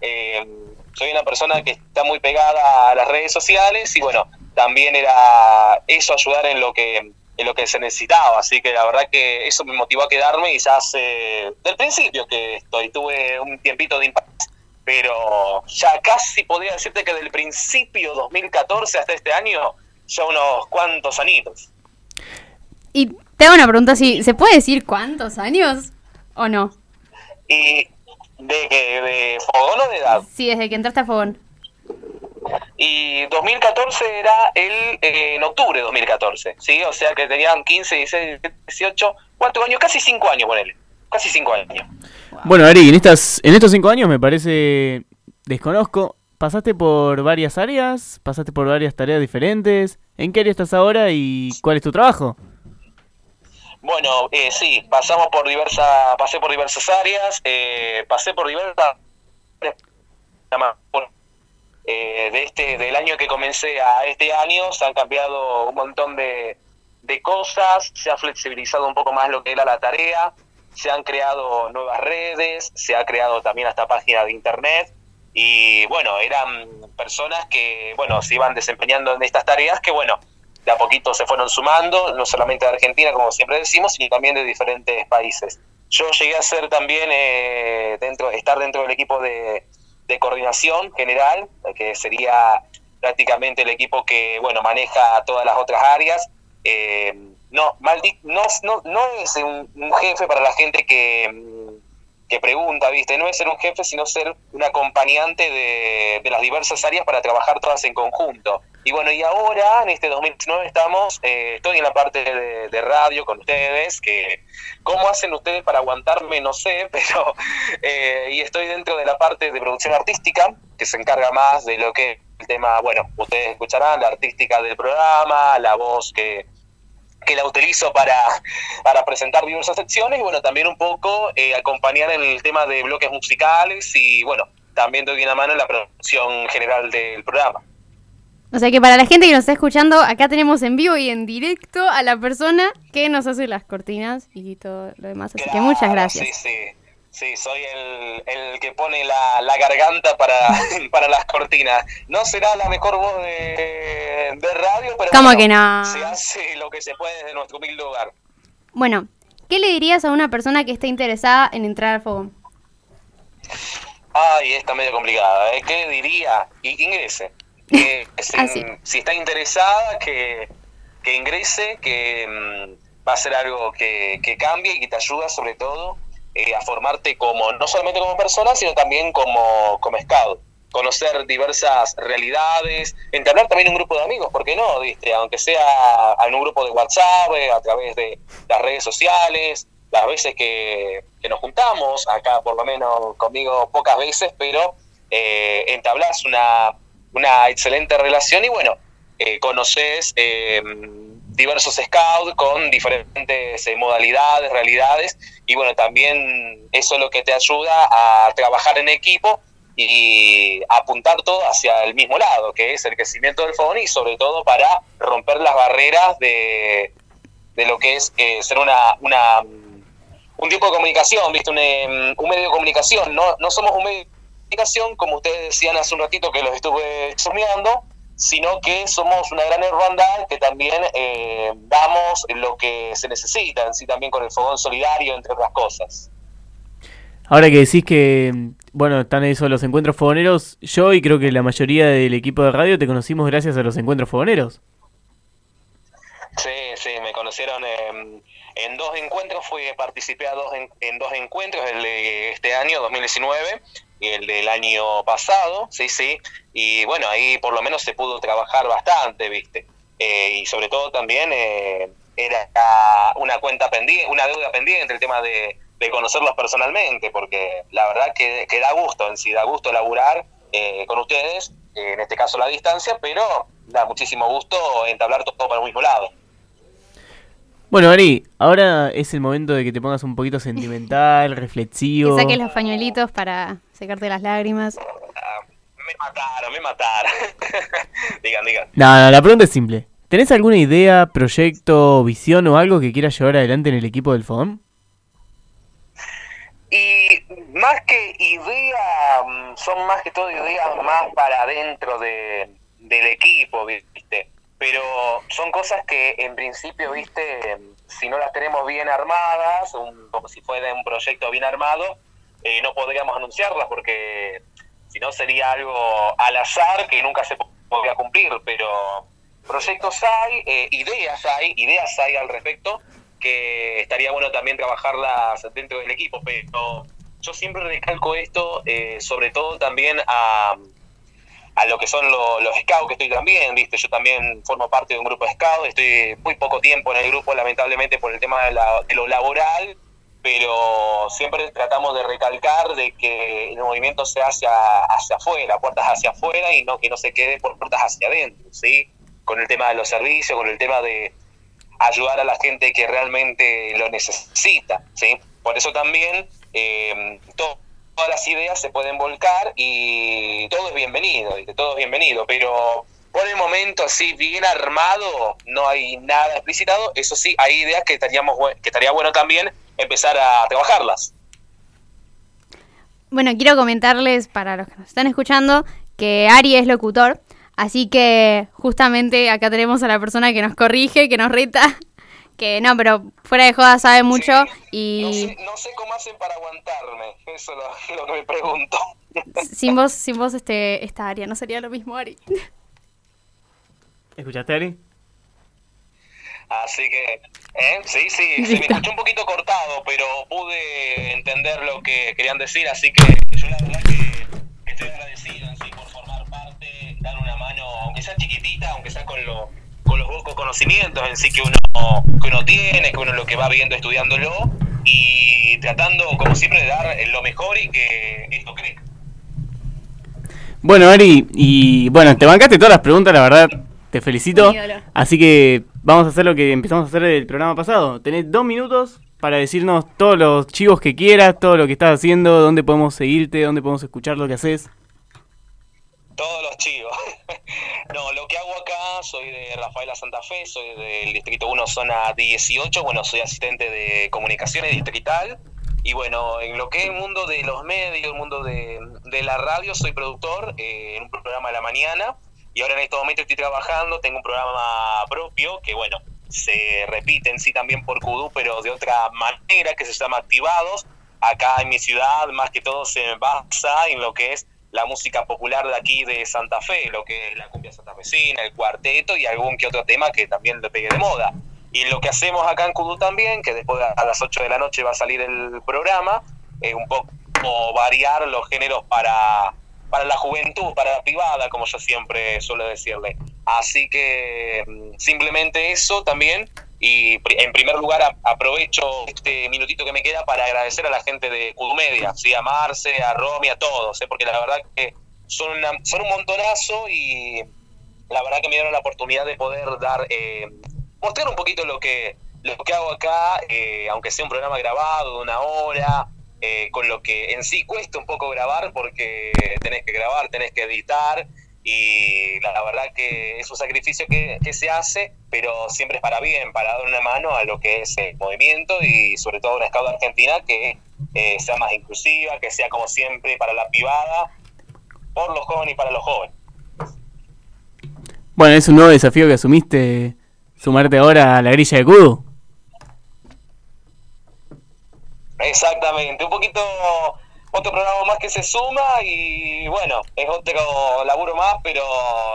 [SPEAKER 17] eh, soy una persona que está muy pegada a las redes sociales y bueno, también era eso ayudar en lo que en lo que se necesitaba, así que la verdad que eso me motivó a quedarme y ya hace del principio que estoy, tuve un tiempito de impasse, pero ya casi podría decirte que del principio 2014 hasta este año, ya unos cuantos añitos.
[SPEAKER 10] Y te hago una pregunta, si ¿se puede decir cuántos años o no?
[SPEAKER 17] Y de que de fogón o de edad.
[SPEAKER 10] Sí, desde que entraste a Fogón.
[SPEAKER 17] Y 2014 era el eh, en octubre de 2014, ¿sí? O sea que tenían 15, 16, 18, ¿cuántos años? Casi 5 años, ponele. Casi 5 años.
[SPEAKER 5] Bueno, Ari, en, estas, en estos cinco años me parece, desconozco, pasaste por varias áreas, pasaste por varias tareas diferentes. ¿En qué área estás ahora y cuál es tu trabajo?
[SPEAKER 17] Bueno, eh, sí, pasamos por diversas, pasé por diversas áreas, eh, pasé por diversas eh, de este del año que comencé a este año se han cambiado un montón de, de cosas, se ha flexibilizado un poco más lo que era la tarea, se han creado nuevas redes, se ha creado también esta página de internet y bueno, eran personas que bueno, se iban desempeñando en estas tareas que bueno, de a poquito se fueron sumando, no solamente de Argentina, como siempre decimos, sino también de diferentes países. Yo llegué a ser también, eh, dentro, estar dentro del equipo de, coordinación general, que sería prácticamente el equipo que, bueno, maneja todas las otras áreas. Eh, no, no, no, no es un, jefe para la gente que, que pregunta, ¿viste? No es ser un jefe, sino ser un acompañante de, de las diversas áreas para trabajar todas en conjunto. Y bueno, y ahora, en este 2019, estamos, eh, estoy en la parte de, radio con ustedes, que cómo hacen ustedes para aguantarme, no sé, [laughs] pero, eh, y estoy dentro de la parte de producción artística, que se encarga más de lo que el tema, bueno, ustedes escucharán, la artística del programa, la voz que, que la utilizo para, para presentar diversas secciones y bueno, también un poco eh, acompañar en el tema de bloques musicales y bueno, también doy una mano en la producción general del programa.
[SPEAKER 10] O sea que para la gente que nos está escuchando, acá tenemos en vivo y en directo a la persona que nos hace las cortinas y todo lo demás. Así que muchas gracias.
[SPEAKER 17] Sí, sí. Sí, soy el, el que pone la, la garganta para, [laughs] para las cortinas. No será la mejor voz de, de radio, pero
[SPEAKER 10] ¿Cómo
[SPEAKER 17] bueno,
[SPEAKER 10] que no?
[SPEAKER 17] se hace lo que se puede desde nuestro humilde lugar.
[SPEAKER 10] Bueno, ¿qué le dirías a una persona que esté interesada en entrar al fogón?
[SPEAKER 17] Ay, está medio complicada. ¿eh? ¿Qué diría? Y ingrese. Que [laughs] si,
[SPEAKER 10] Ah,
[SPEAKER 17] si está interesada, que, que ingrese, que mm, va a ser algo que, que cambie y que te ayuda sobre todo eh, a formarte como, no solamente como persona, sino también como, como scout. Conocer diversas realidades, entablar también un grupo de amigos, ¿por qué no? ¿Viste? Aunque sea en un grupo de WhatsApp, eh, a través de las redes sociales, las veces que, nos juntamos, acá por lo menos conmigo pocas veces, pero eh, entablás una, una excelente relación y bueno, eh, conoces eh, diversos scouts con diferentes eh, modalidades, realidades y bueno, también eso es lo que te ayuda a trabajar en equipo y apuntar todo hacia el mismo lado, que es el crecimiento del fogón y sobre todo para romper las barreras de, de lo que es eh, ser una, una un tipo de comunicación, ¿viste? Un, em, un medio de comunicación. No, no somos un medio de comunicación, como ustedes decían hace un ratito que los estuve chusmeando, sino que somos una gran hermandad que también eh, damos lo que se necesita, en también con el fogón solidario, entre otras cosas.
[SPEAKER 5] Ahora que decís que, bueno, están eso los encuentros fogoneros, yo y creo que la mayoría del equipo de radio te conocimos gracias a los encuentros fogoneros.
[SPEAKER 17] Sí, sí, me conocieron en, en dos encuentros, fui participé a dos en, en dos encuentros, el de este año, 2019, y el del año pasado, sí, sí, y bueno, ahí por lo menos se pudo trabajar bastante, ¿viste? Eh, y sobre todo también eh, era una cuenta pendiente, una deuda pendiente, el tema de, de conocerlos personalmente, porque la verdad que, que da gusto, en sí da gusto laburar eh, con ustedes, eh, en este caso la distancia, pero da muchísimo gusto entablar todo para el mismo lado.
[SPEAKER 5] Bueno, Ari, ahora es el momento de que te pongas un poquito sentimental, [laughs] reflexivo.
[SPEAKER 10] Que saques los pañuelitos para secarte las lágrimas.
[SPEAKER 17] Me mataron, me mataron. [laughs] digan, digan.
[SPEAKER 5] No, no, la pregunta es simple. ¿Tenés alguna idea, proyecto, visión o algo que quieras llevar adelante en el equipo del fogón?
[SPEAKER 17] Y más que idea, mm, son más que todo ideas más para adentro de, del equipo, ¿viste? Pero son cosas que en principio, ¿viste? Si no las tenemos bien armadas, un, como si fuera un proyecto bien armado, eh, no podríamos anunciarlas porque si no sería algo al azar que nunca se po- podría cumplir. Pero proyectos hay, eh, ideas hay, ideas hay al respecto que estaría bueno también trabajarlas dentro del equipo, pero yo siempre recalco esto, eh, sobre todo también a, a lo que son lo- los scouts que estoy también, viste, yo también formo parte de un grupo de scouts, estoy muy poco tiempo en el grupo lamentablemente por el tema de, la- lo laboral, pero siempre tratamos de recalcar de que el movimiento sea hacia, hacia afuera, puertas hacia afuera y no que no se quede por puertas hacia adentro, ¿sí? Con el tema de los servicios, con el tema de ayudar a la gente que realmente lo necesita, ¿sí? Por eso también to- todas las ideas se pueden volcar y todo es bienvenido, todo es bienvenido, pero por el momento así bien armado no hay nada explicitado, eso sí, hay ideas que, estaríamos, que estaría bueno también empezar a trabajarlas.
[SPEAKER 10] Bueno, quiero comentarles para los que nos están escuchando que Ari es locutor, así que justamente acá tenemos a la persona que nos corrige, que nos reta, [laughs] que no, pero fuera de joda sabe mucho y
[SPEAKER 17] No sé cómo hacen para aguantarme, eso es lo, [laughs] lo que me pregunto.
[SPEAKER 10] sin vos, sin vos este, esta área no sería lo mismo, Ari.
[SPEAKER 5] ¿Escuchaste, Ari?
[SPEAKER 17] Así que, ¿eh? sí, sí, [laughs] se me escuchó un poquito cortado, pero pude entender lo que querían decir, así que yo la verdad que estoy agradecido aunque sea chiquitita, aunque con, lo, con los pocos conocimientos en sí que uno, que uno tiene, que uno lo que va viendo, estudiándolo y tratando, como siempre, de dar lo mejor y que esto crezca.
[SPEAKER 5] Bueno, Ari, y bueno, te bancaste todas las preguntas, la verdad, te felicito. Así que vamos a hacer lo que empezamos a hacer del programa pasado. Tenés dos minutos para decirnos todos los chivos que quieras, todo lo que estás haciendo, dónde podemos seguirte, dónde podemos escuchar lo que haces.
[SPEAKER 17] Todos los chivos. [laughs] no, lo que hago acá, soy de Rafaela Santa Fe, soy del Distrito 1, zona 18. Bueno, soy asistente de comunicaciones distrital. Y bueno, en lo que es el mundo de los medios, el mundo de, de la radio, soy productor eh, en un programa de la mañana. Y ahora en este momento estoy trabajando, tengo un programa propio que, bueno, se repite en sí también por Kudú, pero de otra manera, que se llama Activados. Acá en mi ciudad, más que todo, se basa en lo que es la música popular de aquí de Santa Fe, lo que es la cumbia santafesina, el cuarteto y algún que otro tema que también le pegue de moda. Y lo que hacemos acá en Kudú también, que después a las 8 de la noche va a salir el programa, es un poco variar los géneros para, para la juventud, para la privada, como yo siempre suelo decirle. Así que mm, simplemente eso también. Y en primer lugar aprovecho este minutito que me queda para agradecer a la gente de Cudumedia, ¿sí? a Marce, a Romy, a todos, ¿eh? porque la verdad que son, una- son un montonazo y la verdad que me dieron la oportunidad de poder dar, eh, mostrar un poquito lo que, lo que hago acá, eh, aunque sea un programa grabado de una hora, eh, con lo que en sí cuesta un poco grabar porque tenés que grabar, tenés que editar y la, verdad que es un sacrificio que, que se hace, pero siempre es para bien, para dar una mano a lo que es el movimiento y sobre todo una escala argentina que eh, sea más inclusiva, que sea como siempre para la privada, por los jóvenes y para los jóvenes.
[SPEAKER 5] Bueno, es un nuevo desafío que asumiste, sumarte ahora a la grilla de Kudu.
[SPEAKER 17] Exactamente, un poquito otro programa más que se suma y bueno, es otro laburo más, pero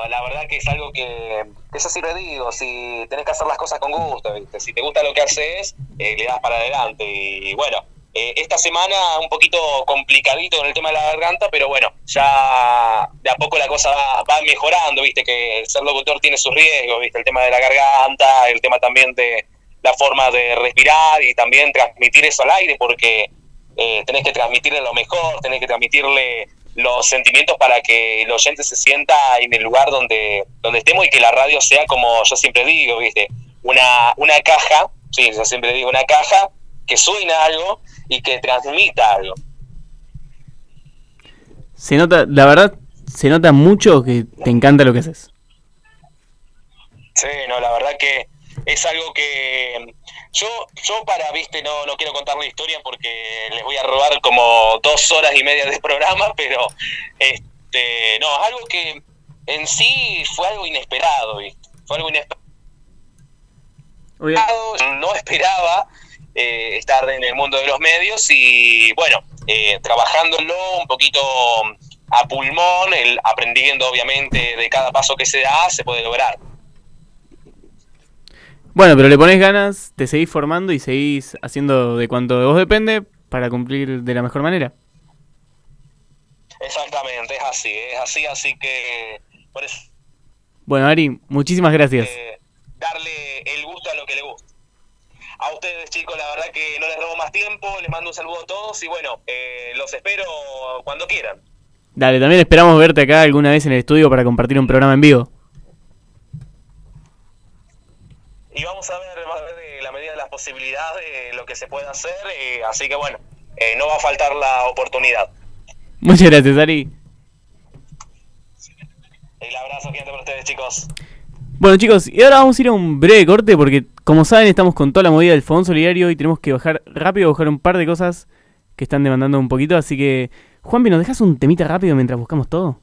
[SPEAKER 17] la verdad que es algo que, que yo siempre digo, si tenés que hacer las cosas con gusto, ¿viste? si te gusta lo que haces, eh, le das para adelante. Y bueno, eh, esta semana un poquito complicadito con el tema de la garganta, pero bueno, ya de a poco la cosa va, va mejorando, viste que ser locutor tiene sus riesgos, viste el tema de la garganta, el tema también de la forma de respirar y también transmitir eso al aire, porque eh, tenés que transmitirle lo mejor, tenés que transmitirle los sentimientos para que el oyente se sienta en el lugar donde, donde estemos y que la radio sea como yo siempre digo, ¿viste? Una, una caja, sí, yo siempre digo una caja que suena algo y que transmita algo.
[SPEAKER 5] Se nota, la verdad, se nota mucho que te encanta lo que haces.
[SPEAKER 17] Sí, no, la verdad que es algo que yo, yo para, viste, no, no quiero contar la historia porque les voy a robar como dos horas y media de [laughs] programa, pero este, no, es algo que en sí fue algo inesperado, viste, fue algo inesperado, no esperaba eh, estar en el mundo de los medios y bueno, eh, trabajándolo un poquito a pulmón, el, aprendiendo obviamente de cada paso que se da, se puede lograr.
[SPEAKER 5] Bueno, pero le pones ganas, te seguís formando y seguís haciendo de cuanto de vos depende para cumplir de la mejor manera.
[SPEAKER 17] Exactamente, es así, es así, así que por eso
[SPEAKER 5] Bueno, Ari, muchísimas gracias.
[SPEAKER 17] darle el gusto a lo que le gusta. A ustedes chicos, la verdad que no les robo más tiempo, les mando un saludo a todos y bueno, eh, los espero cuando quieran.
[SPEAKER 5] Dale, también esperamos verte acá alguna vez en el estudio para compartir un programa en vivo.
[SPEAKER 17] Y vamos a ver, ver de la medida de las posibilidades eh, lo que se puede hacer, eh, así que bueno, eh, no va a faltar la oportunidad.
[SPEAKER 5] Muchas gracias, Ari.
[SPEAKER 17] El abrazo gigante para ustedes chicos.
[SPEAKER 5] Bueno chicos, y ahora vamos a ir a un breve corte porque como saben estamos con toda la movida del Fondo Solidario y tenemos que bajar rápido, bajar un par de cosas que están demandando un poquito, así que Juanpi, ¿nos dejas un temita rápido mientras buscamos todo?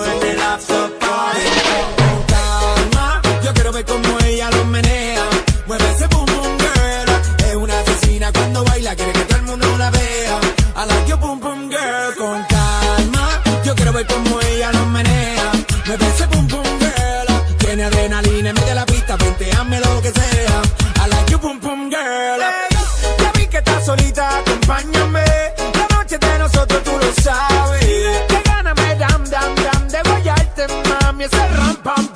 [SPEAKER 18] dámelo lo que sea. A la you pum pum girl. Hey, ya vi que estás solita, acompáñame. La noche de nosotros tú lo sabes. Qué ganas me dan, dan, dan de
[SPEAKER 19] guayarte, mami. Ese ram pam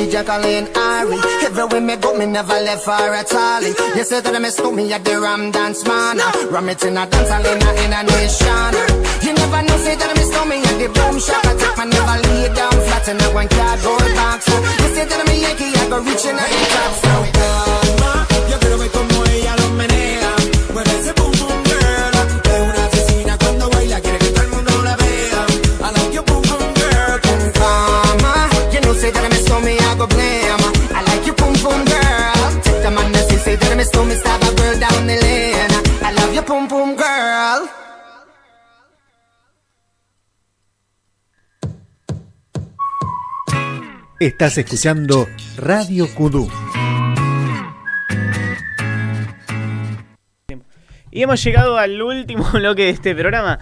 [SPEAKER 19] she Jacqueline Ari. Everywhere me go, me never left her at all. You say that I miss me at the Ram Dance Man. Ram it in a dance a, in a nation. You never know, say that I miss me at the Boom Shop. I take my never lay down flat in a one cardboard box. You say that I'm a Yankee, I go reaching out the top. So
[SPEAKER 20] Estás escuchando Radio Kudu.
[SPEAKER 5] Y hemos llegado al último [laughs] bloque de este programa.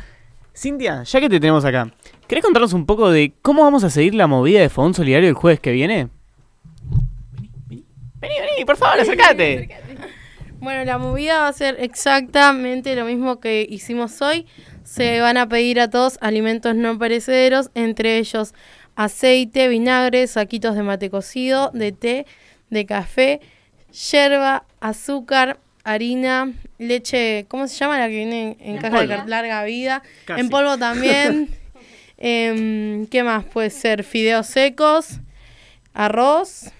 [SPEAKER 5] Cintia, ya que te tenemos acá, ¿querés contarnos un poco de cómo vamos a seguir la movida de Fogón Solidario el jueves que viene? Vení, vení, por favor, acércate.
[SPEAKER 6] Bueno, la movida va a ser exactamente lo mismo que hicimos hoy. Se van a pedir a todos alimentos no perecederos, entre ellos aceite, vinagre, saquitos de mate cocido, de té, de café, yerba, azúcar, harina, leche, ¿cómo se llama la que viene en,
[SPEAKER 5] En
[SPEAKER 6] caja de
[SPEAKER 5] polvo.
[SPEAKER 6] larga vida?
[SPEAKER 5] Casi.
[SPEAKER 6] En polvo también. [laughs] Em, ¿Qué más? Puede ser fideos secos, arroz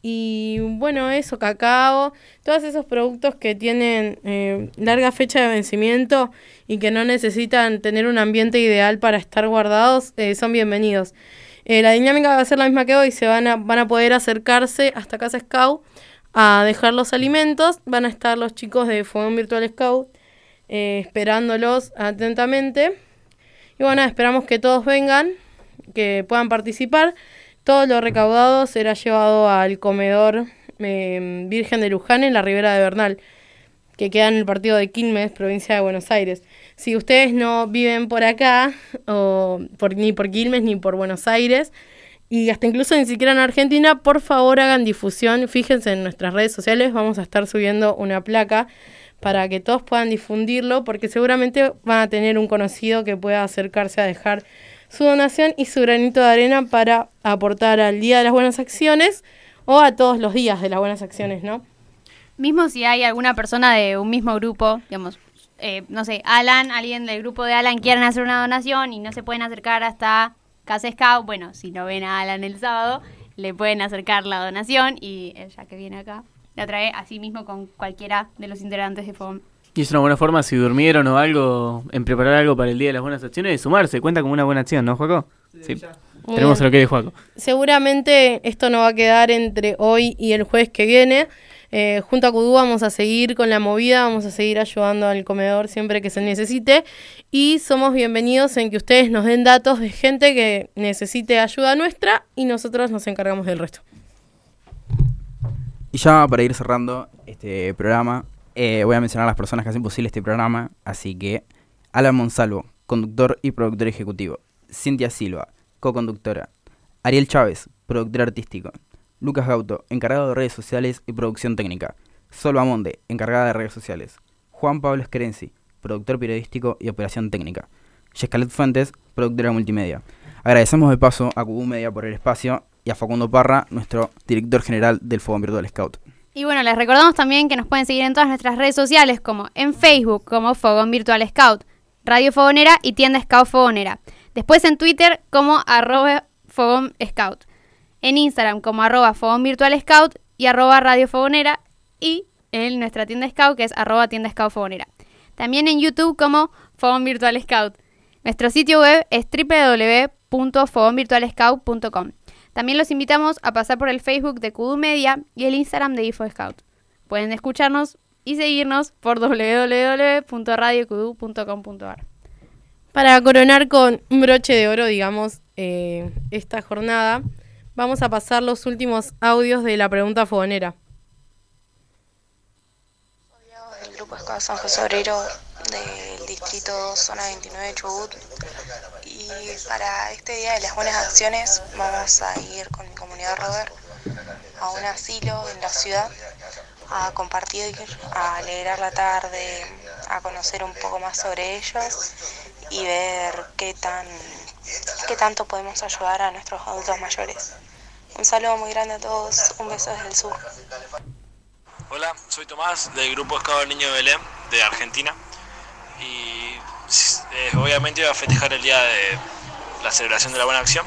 [SPEAKER 6] y bueno, eso, cacao, todos esos productos que tienen eh, larga fecha de vencimiento y que no necesitan tener un ambiente ideal para estar guardados, eh, son bienvenidos. Eh, la dinámica va a ser la misma que hoy, se van a, van a poder acercarse hasta Casa Scout a dejar los alimentos, van a estar los chicos de Fogón Virtual Scout eh, esperándolos atentamente. Y bueno, esperamos que todos vengan, que puedan participar. Todo lo recaudado será llevado al comedor eh, Virgen de Luján en la Ribera de Bernal, que queda en el partido de Quilmes, provincia de Buenos Aires. Si ustedes no viven por acá, o por, ni por Quilmes ni por Buenos Aires, y hasta incluso ni siquiera en Argentina, por favor hagan difusión. Fíjense en nuestras redes sociales, vamos a estar subiendo una placa para que todos puedan difundirlo, porque seguramente van a tener un conocido que pueda acercarse a dejar su donación y su granito de arena para aportar al Día de las Buenas Acciones o a todos los días de las Buenas Acciones, ¿no?
[SPEAKER 10] Mismo si hay alguna persona de un mismo grupo, digamos, eh, no sé, Alan, alguien del grupo de Alan quieren hacer una donación y no se pueden acercar hasta Casa Scout, bueno, si no ven a Alan el sábado, le pueden acercar la donación y ella que viene acá la trae así mismo con cualquiera de los integrantes de FOM.
[SPEAKER 5] Y es una buena forma, si durmieron o algo, en preparar algo para el Día de las Buenas Acciones, de sumarse. Cuenta como una buena acción, ¿no, Juaco? Sí. Tenemos lo que de Juaco.
[SPEAKER 6] Seguramente esto no va a quedar entre hoy y el jueves que viene. Eh, junto a Kudú vamos a seguir con la movida, vamos a seguir ayudando al comedor siempre que se necesite. Y somos bienvenidos en que ustedes nos den datos de gente que necesite ayuda nuestra y nosotros nos encargamos del resto.
[SPEAKER 7] Y ya para ir cerrando este programa, Eh, voy a mencionar a las personas que hacen posible este programa, así que Alan Monsalvo, conductor y productor ejecutivo. Cintia Silva, co-conductora. Ariel Chávez, productor artístico. Lucas Gauto, encargado de redes sociales y producción técnica. Sol Bamonde, encargada de redes sociales. Juan Pablo Esquerenzi, productor periodístico y operación técnica. Yescalet Fuentes, productora multimedia. Agradecemos de paso a Cubu Media por el espacio y a Facundo Parra, nuestro director general del Fuego Virtual Scout.
[SPEAKER 10] Y bueno, les recordamos también que nos pueden seguir en todas nuestras redes sociales, como en Facebook, como Fogón Virtual Scout, Radio Fogonera y Tienda Scout Fogonera. Después en Twitter, como arroba Fogón Scout. En Instagram, como arroba Fogón Virtual Scout y arroba Radio Fogonera. Y en nuestra tienda Scout, que es arroba Tienda Scout Fogonera. También en YouTube, como Fogón Virtual Scout. Nuestro sitio web es www.fogonvirtualscout.com. También los invitamos a pasar por el Facebook de Kudu Media y el Instagram de Info Scout. Pueden escucharnos y seguirnos por www.radiokudu.com.ar.
[SPEAKER 6] Para coronar con un broche de oro, digamos, eh, esta jornada, vamos a pasar los últimos audios de la pregunta fogonera.
[SPEAKER 21] del Grupo Scout San José Obrero del distrito Zona 29 de Chubut. Y para este Día de las Buenas Acciones vamos a ir con mi comunidad Robert a un asilo en la ciudad a compartir, a alegrar la tarde, a conocer un poco más sobre ellos y ver qué tan qué tanto podemos ayudar a nuestros adultos mayores. Un saludo muy grande a todos, un beso desde el sur.
[SPEAKER 22] Hola, soy Tomás del grupo Escado del Niño de Belén de Argentina y eh, obviamente iba a festejar el día de la celebración de la buena acción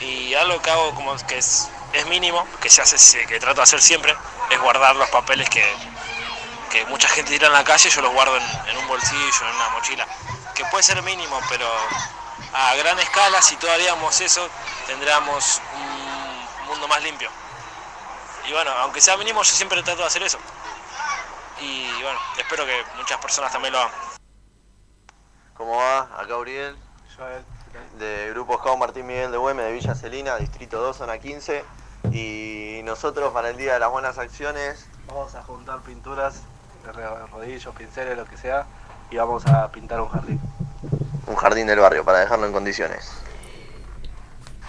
[SPEAKER 22] y algo que hago como que es, mínimo, que se hace, que trato de hacer siempre, es guardar los papeles que, que mucha gente tira en la calle, yo los guardo en un bolsillo, en una mochila, que puede ser mínimo, pero a gran escala si todos haríamos eso tendríamos un mundo más limpio. Y bueno, aunque sea mínimo, yo siempre trato de hacer eso. Y bueno, espero que muchas personas también lo hagan.
[SPEAKER 23] ¿Cómo va? Acá Uriel, de Grupo Scout Martín Miguel de Güemes de Villa Celina, Distrito 2, Zona 15. Y nosotros para el Día de las Buenas Acciones
[SPEAKER 24] Vamos a juntar pinturas, rodillos, pinceles, lo que sea, y vamos a pintar un jardín.
[SPEAKER 23] Un jardín del barrio para dejarlo en condiciones.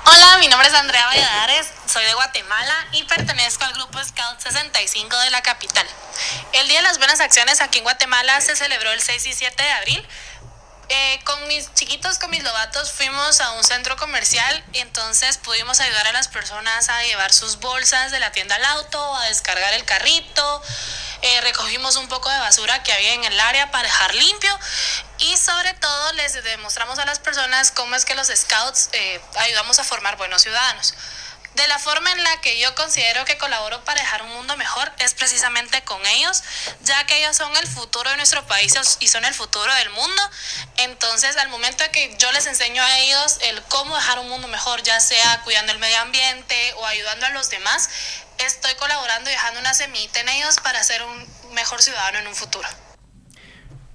[SPEAKER 25] Hola, mi nombre es Andrea Valladares, soy de Guatemala y pertenezco al grupo Scout 65 de la capital. El Día de las Buenas Acciones aquí en Guatemala se celebró el 6 y 7 de abril. Eh, con mis chiquitos, con mis lobatos, fuimos a un centro comercial y entonces pudimos ayudar a las personas a llevar sus bolsas de la tienda al auto, a descargar el carrito, eh, recogimos un poco de basura que había en el área para dejar limpio y sobre todo les demostramos a las personas cómo es que los scouts eh, ayudamos a formar buenos ciudadanos. De la forma en la que yo considero que colaboro para dejar un mundo mejor es precisamente con ellos, ya que ellos son el futuro de nuestro país y son el futuro del mundo. Entonces, al momento que yo les enseño a ellos el cómo dejar un mundo mejor, ya sea cuidando el medio ambiente o ayudando a los demás, estoy colaborando y dejando una semillita en ellos para ser un mejor ciudadano en un futuro.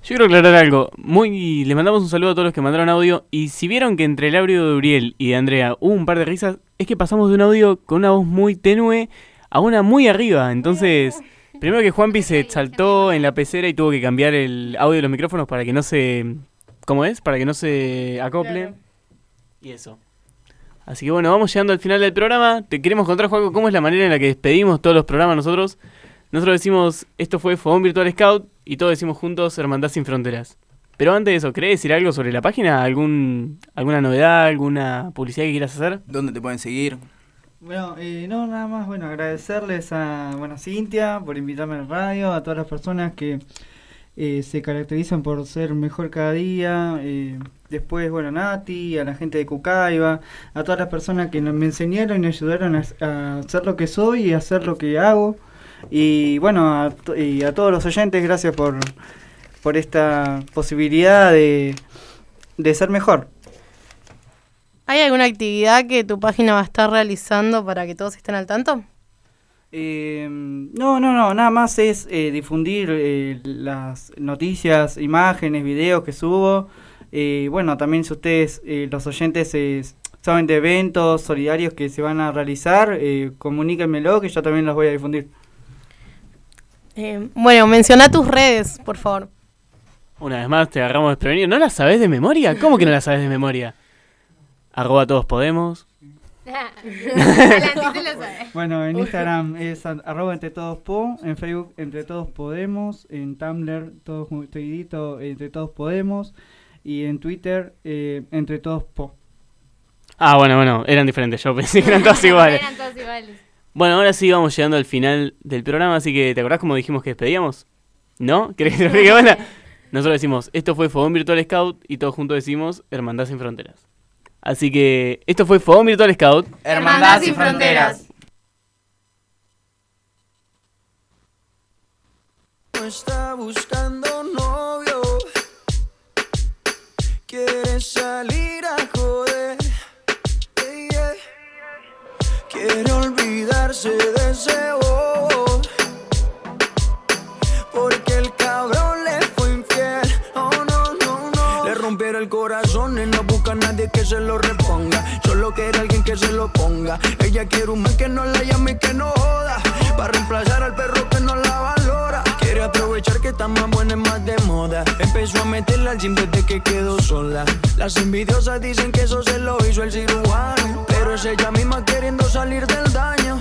[SPEAKER 5] Yo quiero aclarar algo. Muy, le mandamos un saludo a todos los que mandaron audio. Y si vieron que entre el audio de Uriel y de Andrea hubo un par de risas, es que pasamos de un audio con una voz muy tenue a una muy arriba. Entonces, [laughs] primero que Juanpi se saltó en la pecera y tuvo que cambiar el audio de los micrófonos para que no se. ¿Cómo es? Para que no se acople. Y eso. Así que bueno, vamos llegando al final del programa. Te queremos contar, Juaco, cómo es la manera en la que despedimos todos los programas nosotros. Nosotros decimos, esto fue Fogón Virtual Scout y todos decimos juntos Hermandad Sin Fronteras. Pero antes de eso, ¿querés decir algo sobre la página? ¿Algún, ¿Alguna novedad? ¿Alguna publicidad que quieras hacer?
[SPEAKER 7] ¿Dónde te pueden seguir?
[SPEAKER 8] Bueno, eh, no, nada más, bueno, agradecerles a, bueno, a Cintia por invitarme al radio, a todas las personas que eh, se caracterizan por ser mejor cada día, eh, después, bueno, a Nati, a la gente de Cucaiba, a todas las personas que me enseñaron y me ayudaron a, a hacer lo que soy y a hacer lo que hago. Y bueno, a, y a todos los oyentes, gracias por, por esta posibilidad de, de ser mejor.
[SPEAKER 6] ¿Hay alguna actividad que tu página va a estar realizando para que todos estén al tanto?
[SPEAKER 8] Eh, no, no, no, nada más es eh, difundir eh, las noticias, imágenes, videos que subo. Eh, bueno, también si ustedes, los oyentes, saben de eventos solidarios que se van a realizar, comuníquenmelo que yo también los voy a difundir.
[SPEAKER 6] Eh, bueno, menciona tus redes, por favor.
[SPEAKER 5] Una vez más te agarramos desprevenido. ¿No la sabes de memoria? ¿Cómo que no la sabes de memoria? Arroba todos podemos. [laughs]
[SPEAKER 8] Bueno, en Instagram es arroba entre todos po, en Facebook entre todos podemos, en Tumblr todo ju- seguidito entre todos podemos y en Twitter eh, entre todos po.
[SPEAKER 5] Ah, bueno, bueno, eran diferentes. Yo pensé que eran todas [laughs] iguales.
[SPEAKER 10] Eran todos iguales.
[SPEAKER 5] Bueno, ahora sí vamos llegando al final del programa, así que ¿te acordás cómo dijimos que despedíamos? ¿No? ¿Querés que te lo nosotros decimos, esto fue Fogón Virtual Scout y todos juntos decimos Hermandad sin Fronteras. Así que esto fue Fogón Virtual Scout.
[SPEAKER 6] Hermandad sin fronteras.
[SPEAKER 11] No está buscando novio. Quiere salir a joder. Yeah, yeah. Quiere ese bobo. Porque el cabrón le fue infiel. Oh no, no, no. Le rompieron el corazón y no busca a nadie que se lo reponga. Solo quiere alguien que se lo ponga. Ella quiere un man que no la llame y que no joda. Para reemplazar al perro que no la valora. Quiere aprovechar que está más buena y más de moda. Empezó a meterla al gym desde que quedó sola. Las envidiosas dicen que eso se lo hizo el cirujano. Pero es ella misma queriendo salir del daño.